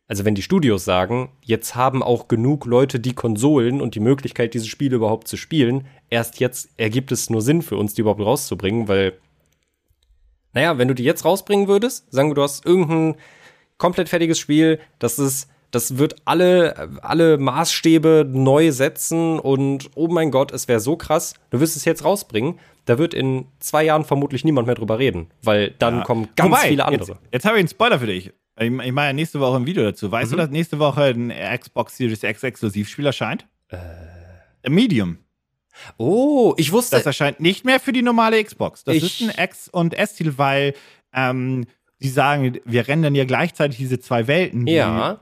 [SPEAKER 2] also wenn die Studios sagen, jetzt haben auch genug Leute die Konsolen und die Möglichkeit, diese Spiele überhaupt zu spielen, erst jetzt ergibt es nur Sinn für uns, die überhaupt rauszubringen, weil, naja, wenn du die jetzt rausbringen würdest, sagen wir, du hast irgendein komplett fertiges Spiel, das ist Das wird alle, alle Maßstäbe neu setzen und oh mein Gott, es wäre so krass. Du wirst es jetzt rausbringen. Da wird in zwei Jahren vermutlich niemand mehr drüber reden, weil dann
[SPEAKER 1] Ja.
[SPEAKER 2] kommen ganz
[SPEAKER 1] Wobei,
[SPEAKER 2] viele andere.
[SPEAKER 1] Jetzt, jetzt habe ich einen Spoiler für dich. Ich, ich mache ja nächste Woche ein Video dazu. Weißt
[SPEAKER 2] Mhm.
[SPEAKER 1] du, dass nächste Woche ein Xbox Series X Exklusivspiel erscheint? Äh. Medium.
[SPEAKER 2] Oh, ich wusste.
[SPEAKER 1] Das erscheint nicht mehr für die normale Xbox. Das ist ein X- und S-Titel, weil ähm, die sagen, wir rennen dann ja gleichzeitig diese zwei Welten. Die,
[SPEAKER 2] ja.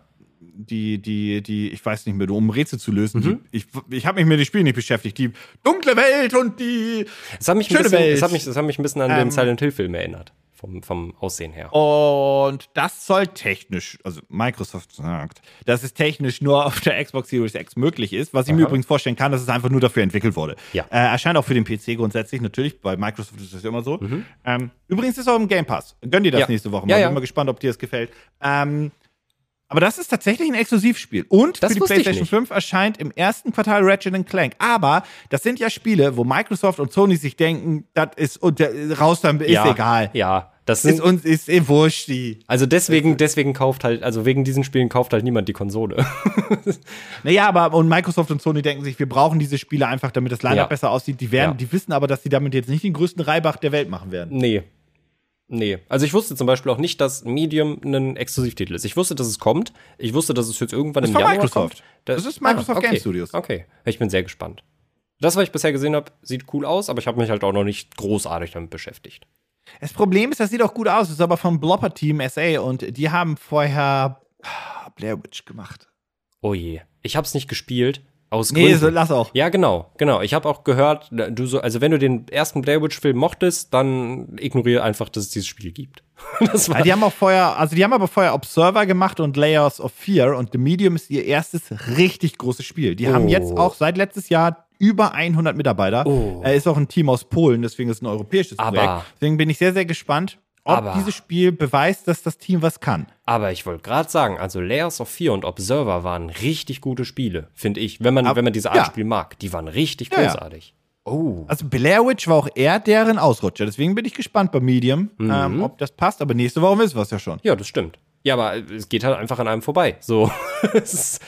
[SPEAKER 1] Die, die, die, ich weiß nicht mehr, um Rätsel zu lösen.
[SPEAKER 2] Mhm.
[SPEAKER 1] Die, ich ich habe mich mit dem Spiel nicht beschäftigt. Die dunkle Welt und die.
[SPEAKER 2] Es hat mich,
[SPEAKER 1] Schöne
[SPEAKER 2] bisschen,
[SPEAKER 1] Welt.
[SPEAKER 2] es, hat mich, es hat mich ein bisschen an
[SPEAKER 1] Ähm,
[SPEAKER 2] den Silent Hill-Film erinnert. Vom, vom Aussehen her.
[SPEAKER 1] Und das soll technisch, also Microsoft sagt, dass es technisch nur auf der Xbox Series X möglich ist. Was ich mir übrigens vorstellen kann, dass es einfach nur dafür entwickelt wurde.
[SPEAKER 2] Ja.
[SPEAKER 1] Äh, erscheint auch für den PC grundsätzlich, natürlich. Bei Microsoft ist das ja immer so. Ähm, übrigens ist auch im Game Pass. Gönn dir das
[SPEAKER 2] Mhm. Ja.
[SPEAKER 1] nächste Woche mal.
[SPEAKER 2] Ja, ja.
[SPEAKER 1] Bin mal gespannt, ob dir das gefällt. Ähm, aber das ist tatsächlich ein Exklusivspiel. Und
[SPEAKER 2] Das
[SPEAKER 1] für die PlayStation
[SPEAKER 2] nicht.
[SPEAKER 1] 5 erscheint im ersten Quartal Ratchet Clank. Aber das sind ja Spiele, wo Microsoft und Sony sich denken, das ist und raus dann ist
[SPEAKER 2] ja,
[SPEAKER 1] egal.
[SPEAKER 2] Ja, das
[SPEAKER 1] Ist
[SPEAKER 2] sind,
[SPEAKER 1] uns ist eh wurscht die.
[SPEAKER 2] also deswegen, deswegen kauft halt, also wegen diesen Spielen kauft halt niemand die Konsole.
[SPEAKER 1] Naja, aber und Microsoft und Sony denken sich, wir brauchen diese Spiele einfach, damit das Line-Up
[SPEAKER 2] Ja.
[SPEAKER 1] besser aussieht. Die werden,
[SPEAKER 2] Ja.
[SPEAKER 1] die wissen aber, dass sie damit jetzt nicht den größten Reibach der Welt machen werden.
[SPEAKER 2] nee. Nee. Also ich wusste zum Beispiel auch nicht, dass Medium ein Exklusivtitel ist. Ich wusste, dass es kommt. Ich wusste, dass es jetzt irgendwann
[SPEAKER 1] Das
[SPEAKER 2] im
[SPEAKER 1] ist von
[SPEAKER 2] Januar
[SPEAKER 1] Microsoft.
[SPEAKER 2] kommt.
[SPEAKER 1] Das ist Microsoft
[SPEAKER 2] okay.
[SPEAKER 1] Game Studios.
[SPEAKER 2] Okay. Ich bin sehr gespannt. Das, was ich bisher gesehen habe, sieht cool aus, aber ich habe mich halt auch noch nicht großartig damit beschäftigt.
[SPEAKER 1] Das Problem ist, das sieht auch gut aus. Das ist aber vom Blopper Team SA und die haben vorher ah, Blair Witch gemacht.
[SPEAKER 2] Oh je. Ich habe es nicht gespielt. Aus
[SPEAKER 1] Nee,
[SPEAKER 2] Gründen.
[SPEAKER 1] so, lass auch.
[SPEAKER 2] Ja, genau, genau. Ich habe auch gehört, du so, also wenn du den ersten Blair Witch Film mochtest, dann ignoriere einfach, dass es dieses Spiel gibt. das war
[SPEAKER 1] Ja, die haben auch vorher, also die haben aber vorher Observer gemacht und Layers of Fear und The Medium ist ihr erstes richtig großes Spiel. Die haben
[SPEAKER 2] Oh.
[SPEAKER 1] jetzt auch seit letztes Jahr über 100 Mitarbeiter.
[SPEAKER 2] Oh.
[SPEAKER 1] Er ist auch ein Team aus Polen, deswegen ist es ein europäisches
[SPEAKER 2] Aber-
[SPEAKER 1] Projekt. Deswegen bin ich sehr, sehr gespannt, ob
[SPEAKER 2] Aber-
[SPEAKER 1] dieses Spiel beweist, dass das Team was kann.
[SPEAKER 2] Aber ich wollte gerade sagen, also Layers of Fear und Observer waren richtig gute Spiele, finde ich. Wenn man,
[SPEAKER 1] Ab-
[SPEAKER 2] wenn man diese Art
[SPEAKER 1] ja.
[SPEAKER 2] Spiel mag, die waren richtig
[SPEAKER 1] Ja,
[SPEAKER 2] großartig. Oh.
[SPEAKER 1] Also Blair Witch war auch eher deren Ausrutscher. Deswegen bin ich gespannt bei Medium,
[SPEAKER 2] Mhm.
[SPEAKER 1] ähm, ob das passt. Aber nächste Woche wissen wir es ja schon.
[SPEAKER 2] Ja, das stimmt. Ja, aber es geht halt einfach an einem vorbei. So. Ist-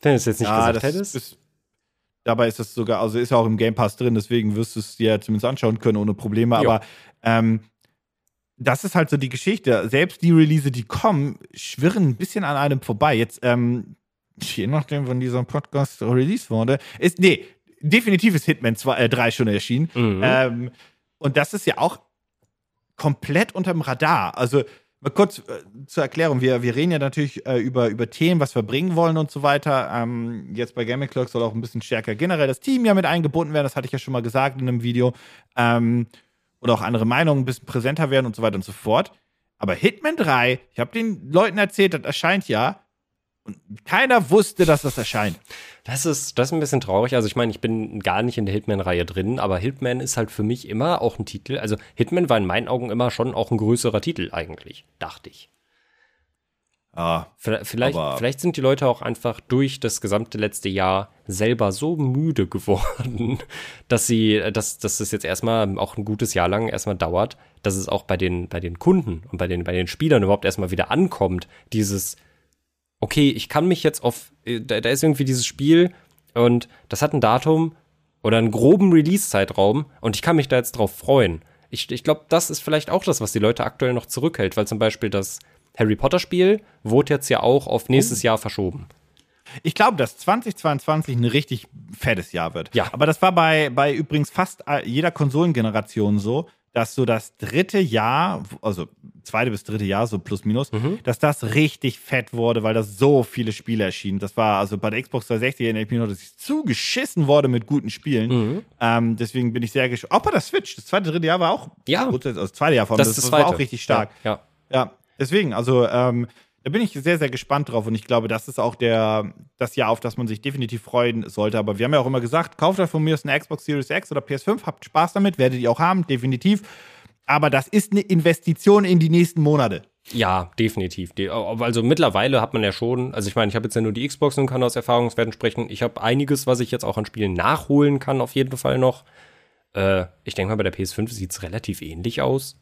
[SPEAKER 2] wenn du es jetzt nicht
[SPEAKER 1] Ja,
[SPEAKER 2] gesagt hättest.
[SPEAKER 1] ist, dabei ist das sogar, also ist ja auch im Game Pass drin, deswegen wirst du es dir zumindest anschauen können ohne Probleme.
[SPEAKER 2] Ja.
[SPEAKER 1] Aber ähm, das ist halt so die Geschichte. Selbst die Release, die kommen, schwirren ein bisschen an einem vorbei. Jetzt, ähm, je nachdem, wann dieser Podcast released wurde, ist, nee, definitiv ist Hitman 2, äh, 3 schon erschienen.
[SPEAKER 2] Mhm.
[SPEAKER 1] Ähm, und das ist ja auch komplett unterm Radar. Also mal kurz äh, zur Erklärung, wir, wir reden ja natürlich äh, über, über Themen, was wir bringen wollen und so weiter. Ähm, jetzt bei Gaming Clock soll auch ein bisschen stärker generell das Team ja mit eingebunden werden, das hatte ich ja schon mal gesagt in einem Video. Ähm, oder auch andere Meinungen ein bisschen präsenter werden und so weiter und so fort. Aber Hitman 3, ich habe den Leuten erzählt, das erscheint ja. Und keiner wusste, dass das erscheint.
[SPEAKER 2] Das ist, das ist ein bisschen traurig. Also ich meine, ich bin gar nicht in der Hitman-Reihe drin, aber Hitman ist halt für mich immer auch ein Titel. Also Hitman war in meinen Augen immer schon auch ein größerer Titel eigentlich, dachte ich.
[SPEAKER 1] Ja,
[SPEAKER 2] Vielleicht, vielleicht sind die Leute auch einfach durch das gesamte letzte Jahr selber so müde geworden, dass sie, dass, dass es jetzt erstmal auch ein gutes Jahr lang erstmal dauert, dass es auch bei den, bei den Kunden und bei den, bei den Spielern überhaupt erstmal wieder ankommt, dieses, okay, ich kann mich jetzt auf, äh, da, da ist irgendwie dieses Spiel und das hat ein Datum oder einen groben Release-Zeitraum und ich kann mich da jetzt drauf freuen. Ich, ich glaube, das ist vielleicht auch das, was die Leute aktuell noch zurückhält, weil zum Beispiel das Harry Potter-Spiel wurde jetzt ja auch auf nächstes Jahr verschoben.
[SPEAKER 1] Ich glaube, dass 2022 ein richtig fettes Jahr wird.
[SPEAKER 2] Ja.
[SPEAKER 1] Aber das war bei, bei übrigens fast jeder Konsolengeneration so, dass so das dritte Jahr, also zweite bis dritte Jahr, so plus minus,
[SPEAKER 2] Mhm.
[SPEAKER 1] dass das richtig fett wurde, weil da so viele Spiele erschienen. Das war also bei der Xbox 360 erinnere ich mich noch, dass ich zugeschissen wurde mit guten Spielen.
[SPEAKER 2] Mhm.
[SPEAKER 1] Ähm, deswegen bin ich sehr gespannt. Auch bei der Switch, das zweite, dritte Jahr war auch,
[SPEAKER 2] Ja.
[SPEAKER 1] also das zweite Jahr von
[SPEAKER 2] Das
[SPEAKER 1] das,
[SPEAKER 2] ist das
[SPEAKER 1] war auch richtig stark.
[SPEAKER 2] Ja,
[SPEAKER 1] Ja, deswegen, also ähm, da bin ich sehr, sehr gespannt drauf und ich glaube, das ist auch der, das Jahr, auf das man sich definitiv freuen sollte. Aber wir haben ja auch immer gesagt, kauft euch von mir aus eine Xbox Series X oder PS5, habt Spaß damit, werdet ihr auch haben, definitiv. Aber das ist eine Investition in die nächsten Monate.
[SPEAKER 2] ja, definitiv. Also mittlerweile hat man ja schon, also ich meine, ich habe jetzt ja nur die Xbox und kann aus Erfahrungswerten sprechen. Ich habe einiges, was ich jetzt auch an Spielen nachholen kann, auf jeden Fall noch. Äh, ich denke mal, bei der PS5 sieht es relativ ähnlich aus.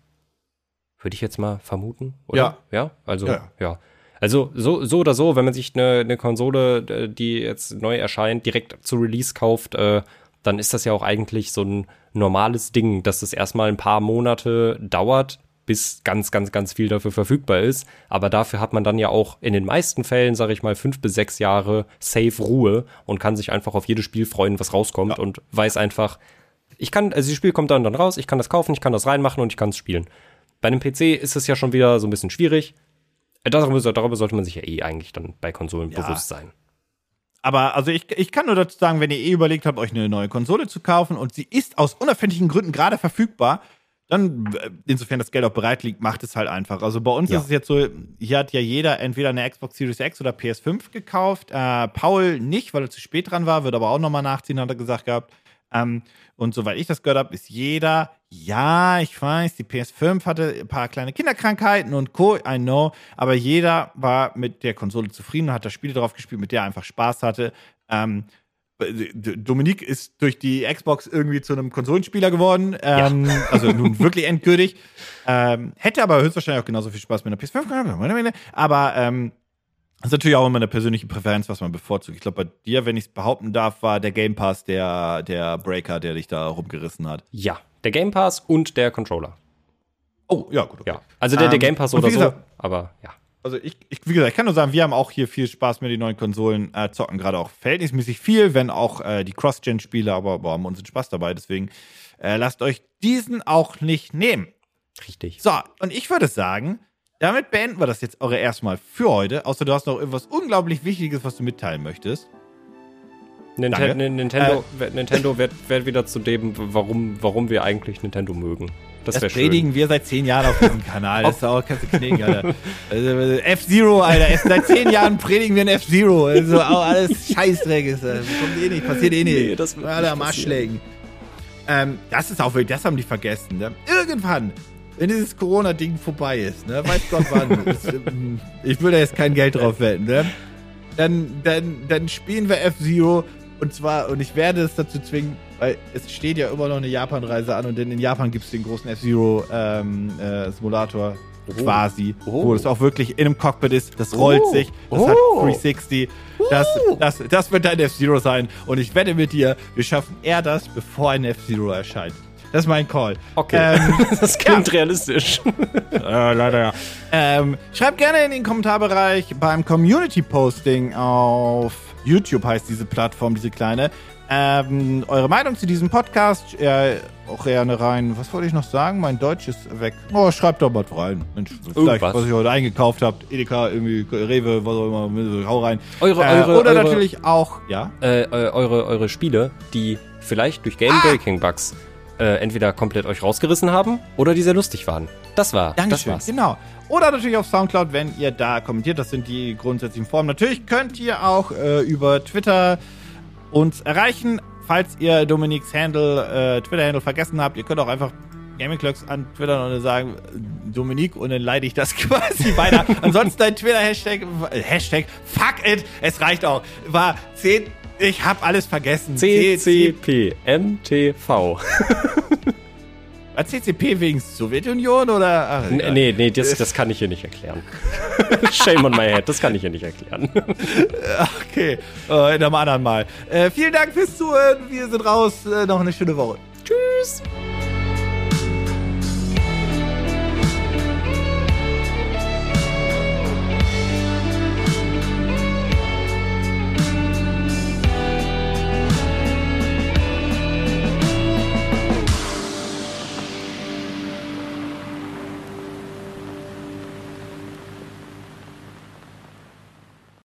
[SPEAKER 2] Würde ich jetzt mal vermuten, oder?
[SPEAKER 1] Ja.
[SPEAKER 2] Ja, also,
[SPEAKER 1] Ja.
[SPEAKER 2] ja. Also so, so oder so, wenn man sich eine, eine Konsole, die jetzt neu erscheint, direkt zu Release kauft, äh, dann ist das ja auch eigentlich so ein normales Ding, dass es erstmal ein paar Monate dauert, bis ganz, ganz, ganz viel dafür verfügbar ist. Aber dafür hat man dann ja auch in den meisten Fällen, sage ich mal, fünf bis sechs Jahre safe Ruhe und kann sich einfach auf jedes Spiel freuen, was rauskommt ja. und weiß einfach, ich kann, also das Spiel kommt dann, dann raus, ich kann das kaufen, ich kann das reinmachen und ich kann es spielen. Bei einem PC ist es ja schon wieder so ein bisschen schwierig. Äh, darüber, darüber sollte man sich ja eh eigentlich dann bei Konsolen ja. bewusst sein.
[SPEAKER 1] Aber also ich, ich kann nur dazu sagen, wenn ihr eh überlegt habt, euch eine neue Konsole zu kaufen und sie ist aus unerfindlichen Gründen gerade verfügbar, dann, äh, insofern das Geld auch bereit liegt, macht es halt einfach. Also bei uns ja. ist es jetzt so, hier hat ja jeder entweder eine Xbox Series X oder PS5 gekauft. Äh, Paul nicht, weil er zu spät dran war, wird aber auch nochmal nachziehen, hat er gesagt gehabt. Ähm, und soweit ich das gehört habe, ist jeder, ja, ich weiß, die PS5 hatte ein paar kleine Kinderkrankheiten und Co., I know, aber jeder war mit der Konsole zufrieden und hat das Spiel drauf gespielt, mit der er einfach Spaß hatte. Ähm, Dominik ist durch die Xbox irgendwie zu einem Konsolenspieler geworden. Ähm, ja. Also nun wirklich endgültig. Ähm, hätte aber höchstwahrscheinlich auch genauso viel Spaß mit einer PS5 gehabt. Aber ähm, das ist natürlich auch immer eine persönliche Präferenz, was man bevorzugt. Ich glaube, bei dir, wenn ich es behaupten darf, war der Game Pass der, der Breaker, der dich da rumgerissen hat.
[SPEAKER 2] Ja, der Game Pass und der Controller.
[SPEAKER 1] Oh, ja, gut.
[SPEAKER 2] Okay. Ja. Also der, der ähm, Game Pass oder gesagt, so, aber ja.
[SPEAKER 1] Also ich, ich, wie gesagt, ich kann nur sagen, wir haben auch hier viel Spaß mit den neuen Konsolen, äh, zocken gerade auch verhältnismäßig viel, wenn auch äh, die Cross-Gen-Spiele, aber boah, haben unseren Spaß dabei, deswegen äh, lasst euch diesen auch nicht nehmen.
[SPEAKER 2] Richtig.
[SPEAKER 1] So, und ich würde sagen, damit beenden wir das jetzt eure erstmal für heute. Außer du hast noch irgendwas unglaublich Wichtiges, was du mitteilen möchtest.
[SPEAKER 2] Ninten Nintendo, äh, Nintendo wird, wird, wieder zu dem, warum, warum wir eigentlich Nintendo mögen.
[SPEAKER 1] Das, das predigen schön. wir seit zehn Jahren auf diesem Kanal. Das ist auch, kannst du knicken, Alter. Also, F-Zero, Alter. Seit zehn Jahren predigen wir ein F-Zero. Also auch alles Scheißdreck ist. Das kommt eh nicht, passiert eh nicht. Nee, das wird Alle am Arsch schlägen. Ähm, das ist auch wirklich, das haben die vergessen. Ne? Irgendwann wenn dieses Corona-Ding vorbei ist, ne, weiß Gott wann, ähm, ich will da jetzt kein Geld drauf wetten, ne, dann, dann, dann spielen wir F-Zero und zwar, und ich werde es dazu zwingen, weil es steht ja immer noch eine Japan-Reise an und in Japan gibt es den großen F-Zero-Simulator. Ähm, äh, Oh. quasi, oh. wo es auch wirklich in einem Cockpit ist. Das rollt oh. sich, das hat 360. Das, das, das wird dein F-Zero sein. Und ich wette mit dir, wir schaffen eher das, bevor ein F-Zero erscheint. Das ist mein Call.
[SPEAKER 2] Okay. Ähm, das klingt ja. realistisch.
[SPEAKER 1] äh, leider ja. Ähm, schreibt gerne in den Kommentarbereich beim Community-Posting auf YouTube heißt diese Plattform, diese kleine. Ähm, eure Meinung zu diesem Podcast. Ja, auch gerne rein. Was wollte ich noch sagen? Mein Deutsch ist weg. Oh, schreibt doch mal rein. Mensch, vielleicht, was ihr heute eingekauft habt. Edeka, irgendwie, Rewe, was auch immer. Hau rein.
[SPEAKER 2] Eure,
[SPEAKER 1] äh,
[SPEAKER 2] eure,
[SPEAKER 1] oder
[SPEAKER 2] eure,
[SPEAKER 1] natürlich auch, ja?
[SPEAKER 2] Äh, äh eure, eure Spiele, die vielleicht durch Game ah. Breaking Bugs äh, entweder komplett euch rausgerissen haben oder die sehr lustig waren. Das war.
[SPEAKER 1] Dankeschön. Das war's. Genau. Oder natürlich auf Soundcloud, wenn ihr da kommentiert. Das sind die grundsätzlichen Formen. Natürlich könnt ihr auch äh, über Twitter uns erreichen. Falls ihr Dominiks Handle, äh, Twitter-Handle vergessen habt, ihr könnt auch einfach Gaming Clocks an Twitter und sagen Dominik und dann leite ich das quasi weiter. Ansonsten dein Twitter-Hashtag, Hashtag, fuck it, es reicht auch, war 10 ich hab alles vergessen.
[SPEAKER 2] CCP, MTV.
[SPEAKER 1] War CCP wegen Sowjetunion oder?
[SPEAKER 2] Ach, ja. Nee, nee, das, das kann ich hier nicht erklären. Shame on my head, das kann ich hier nicht erklären.
[SPEAKER 1] okay, äh, in einem anderen Mal. Äh, vielen Dank fürs Zuhören. Wir sind raus. Äh, noch eine schöne Woche.
[SPEAKER 2] Tschüss.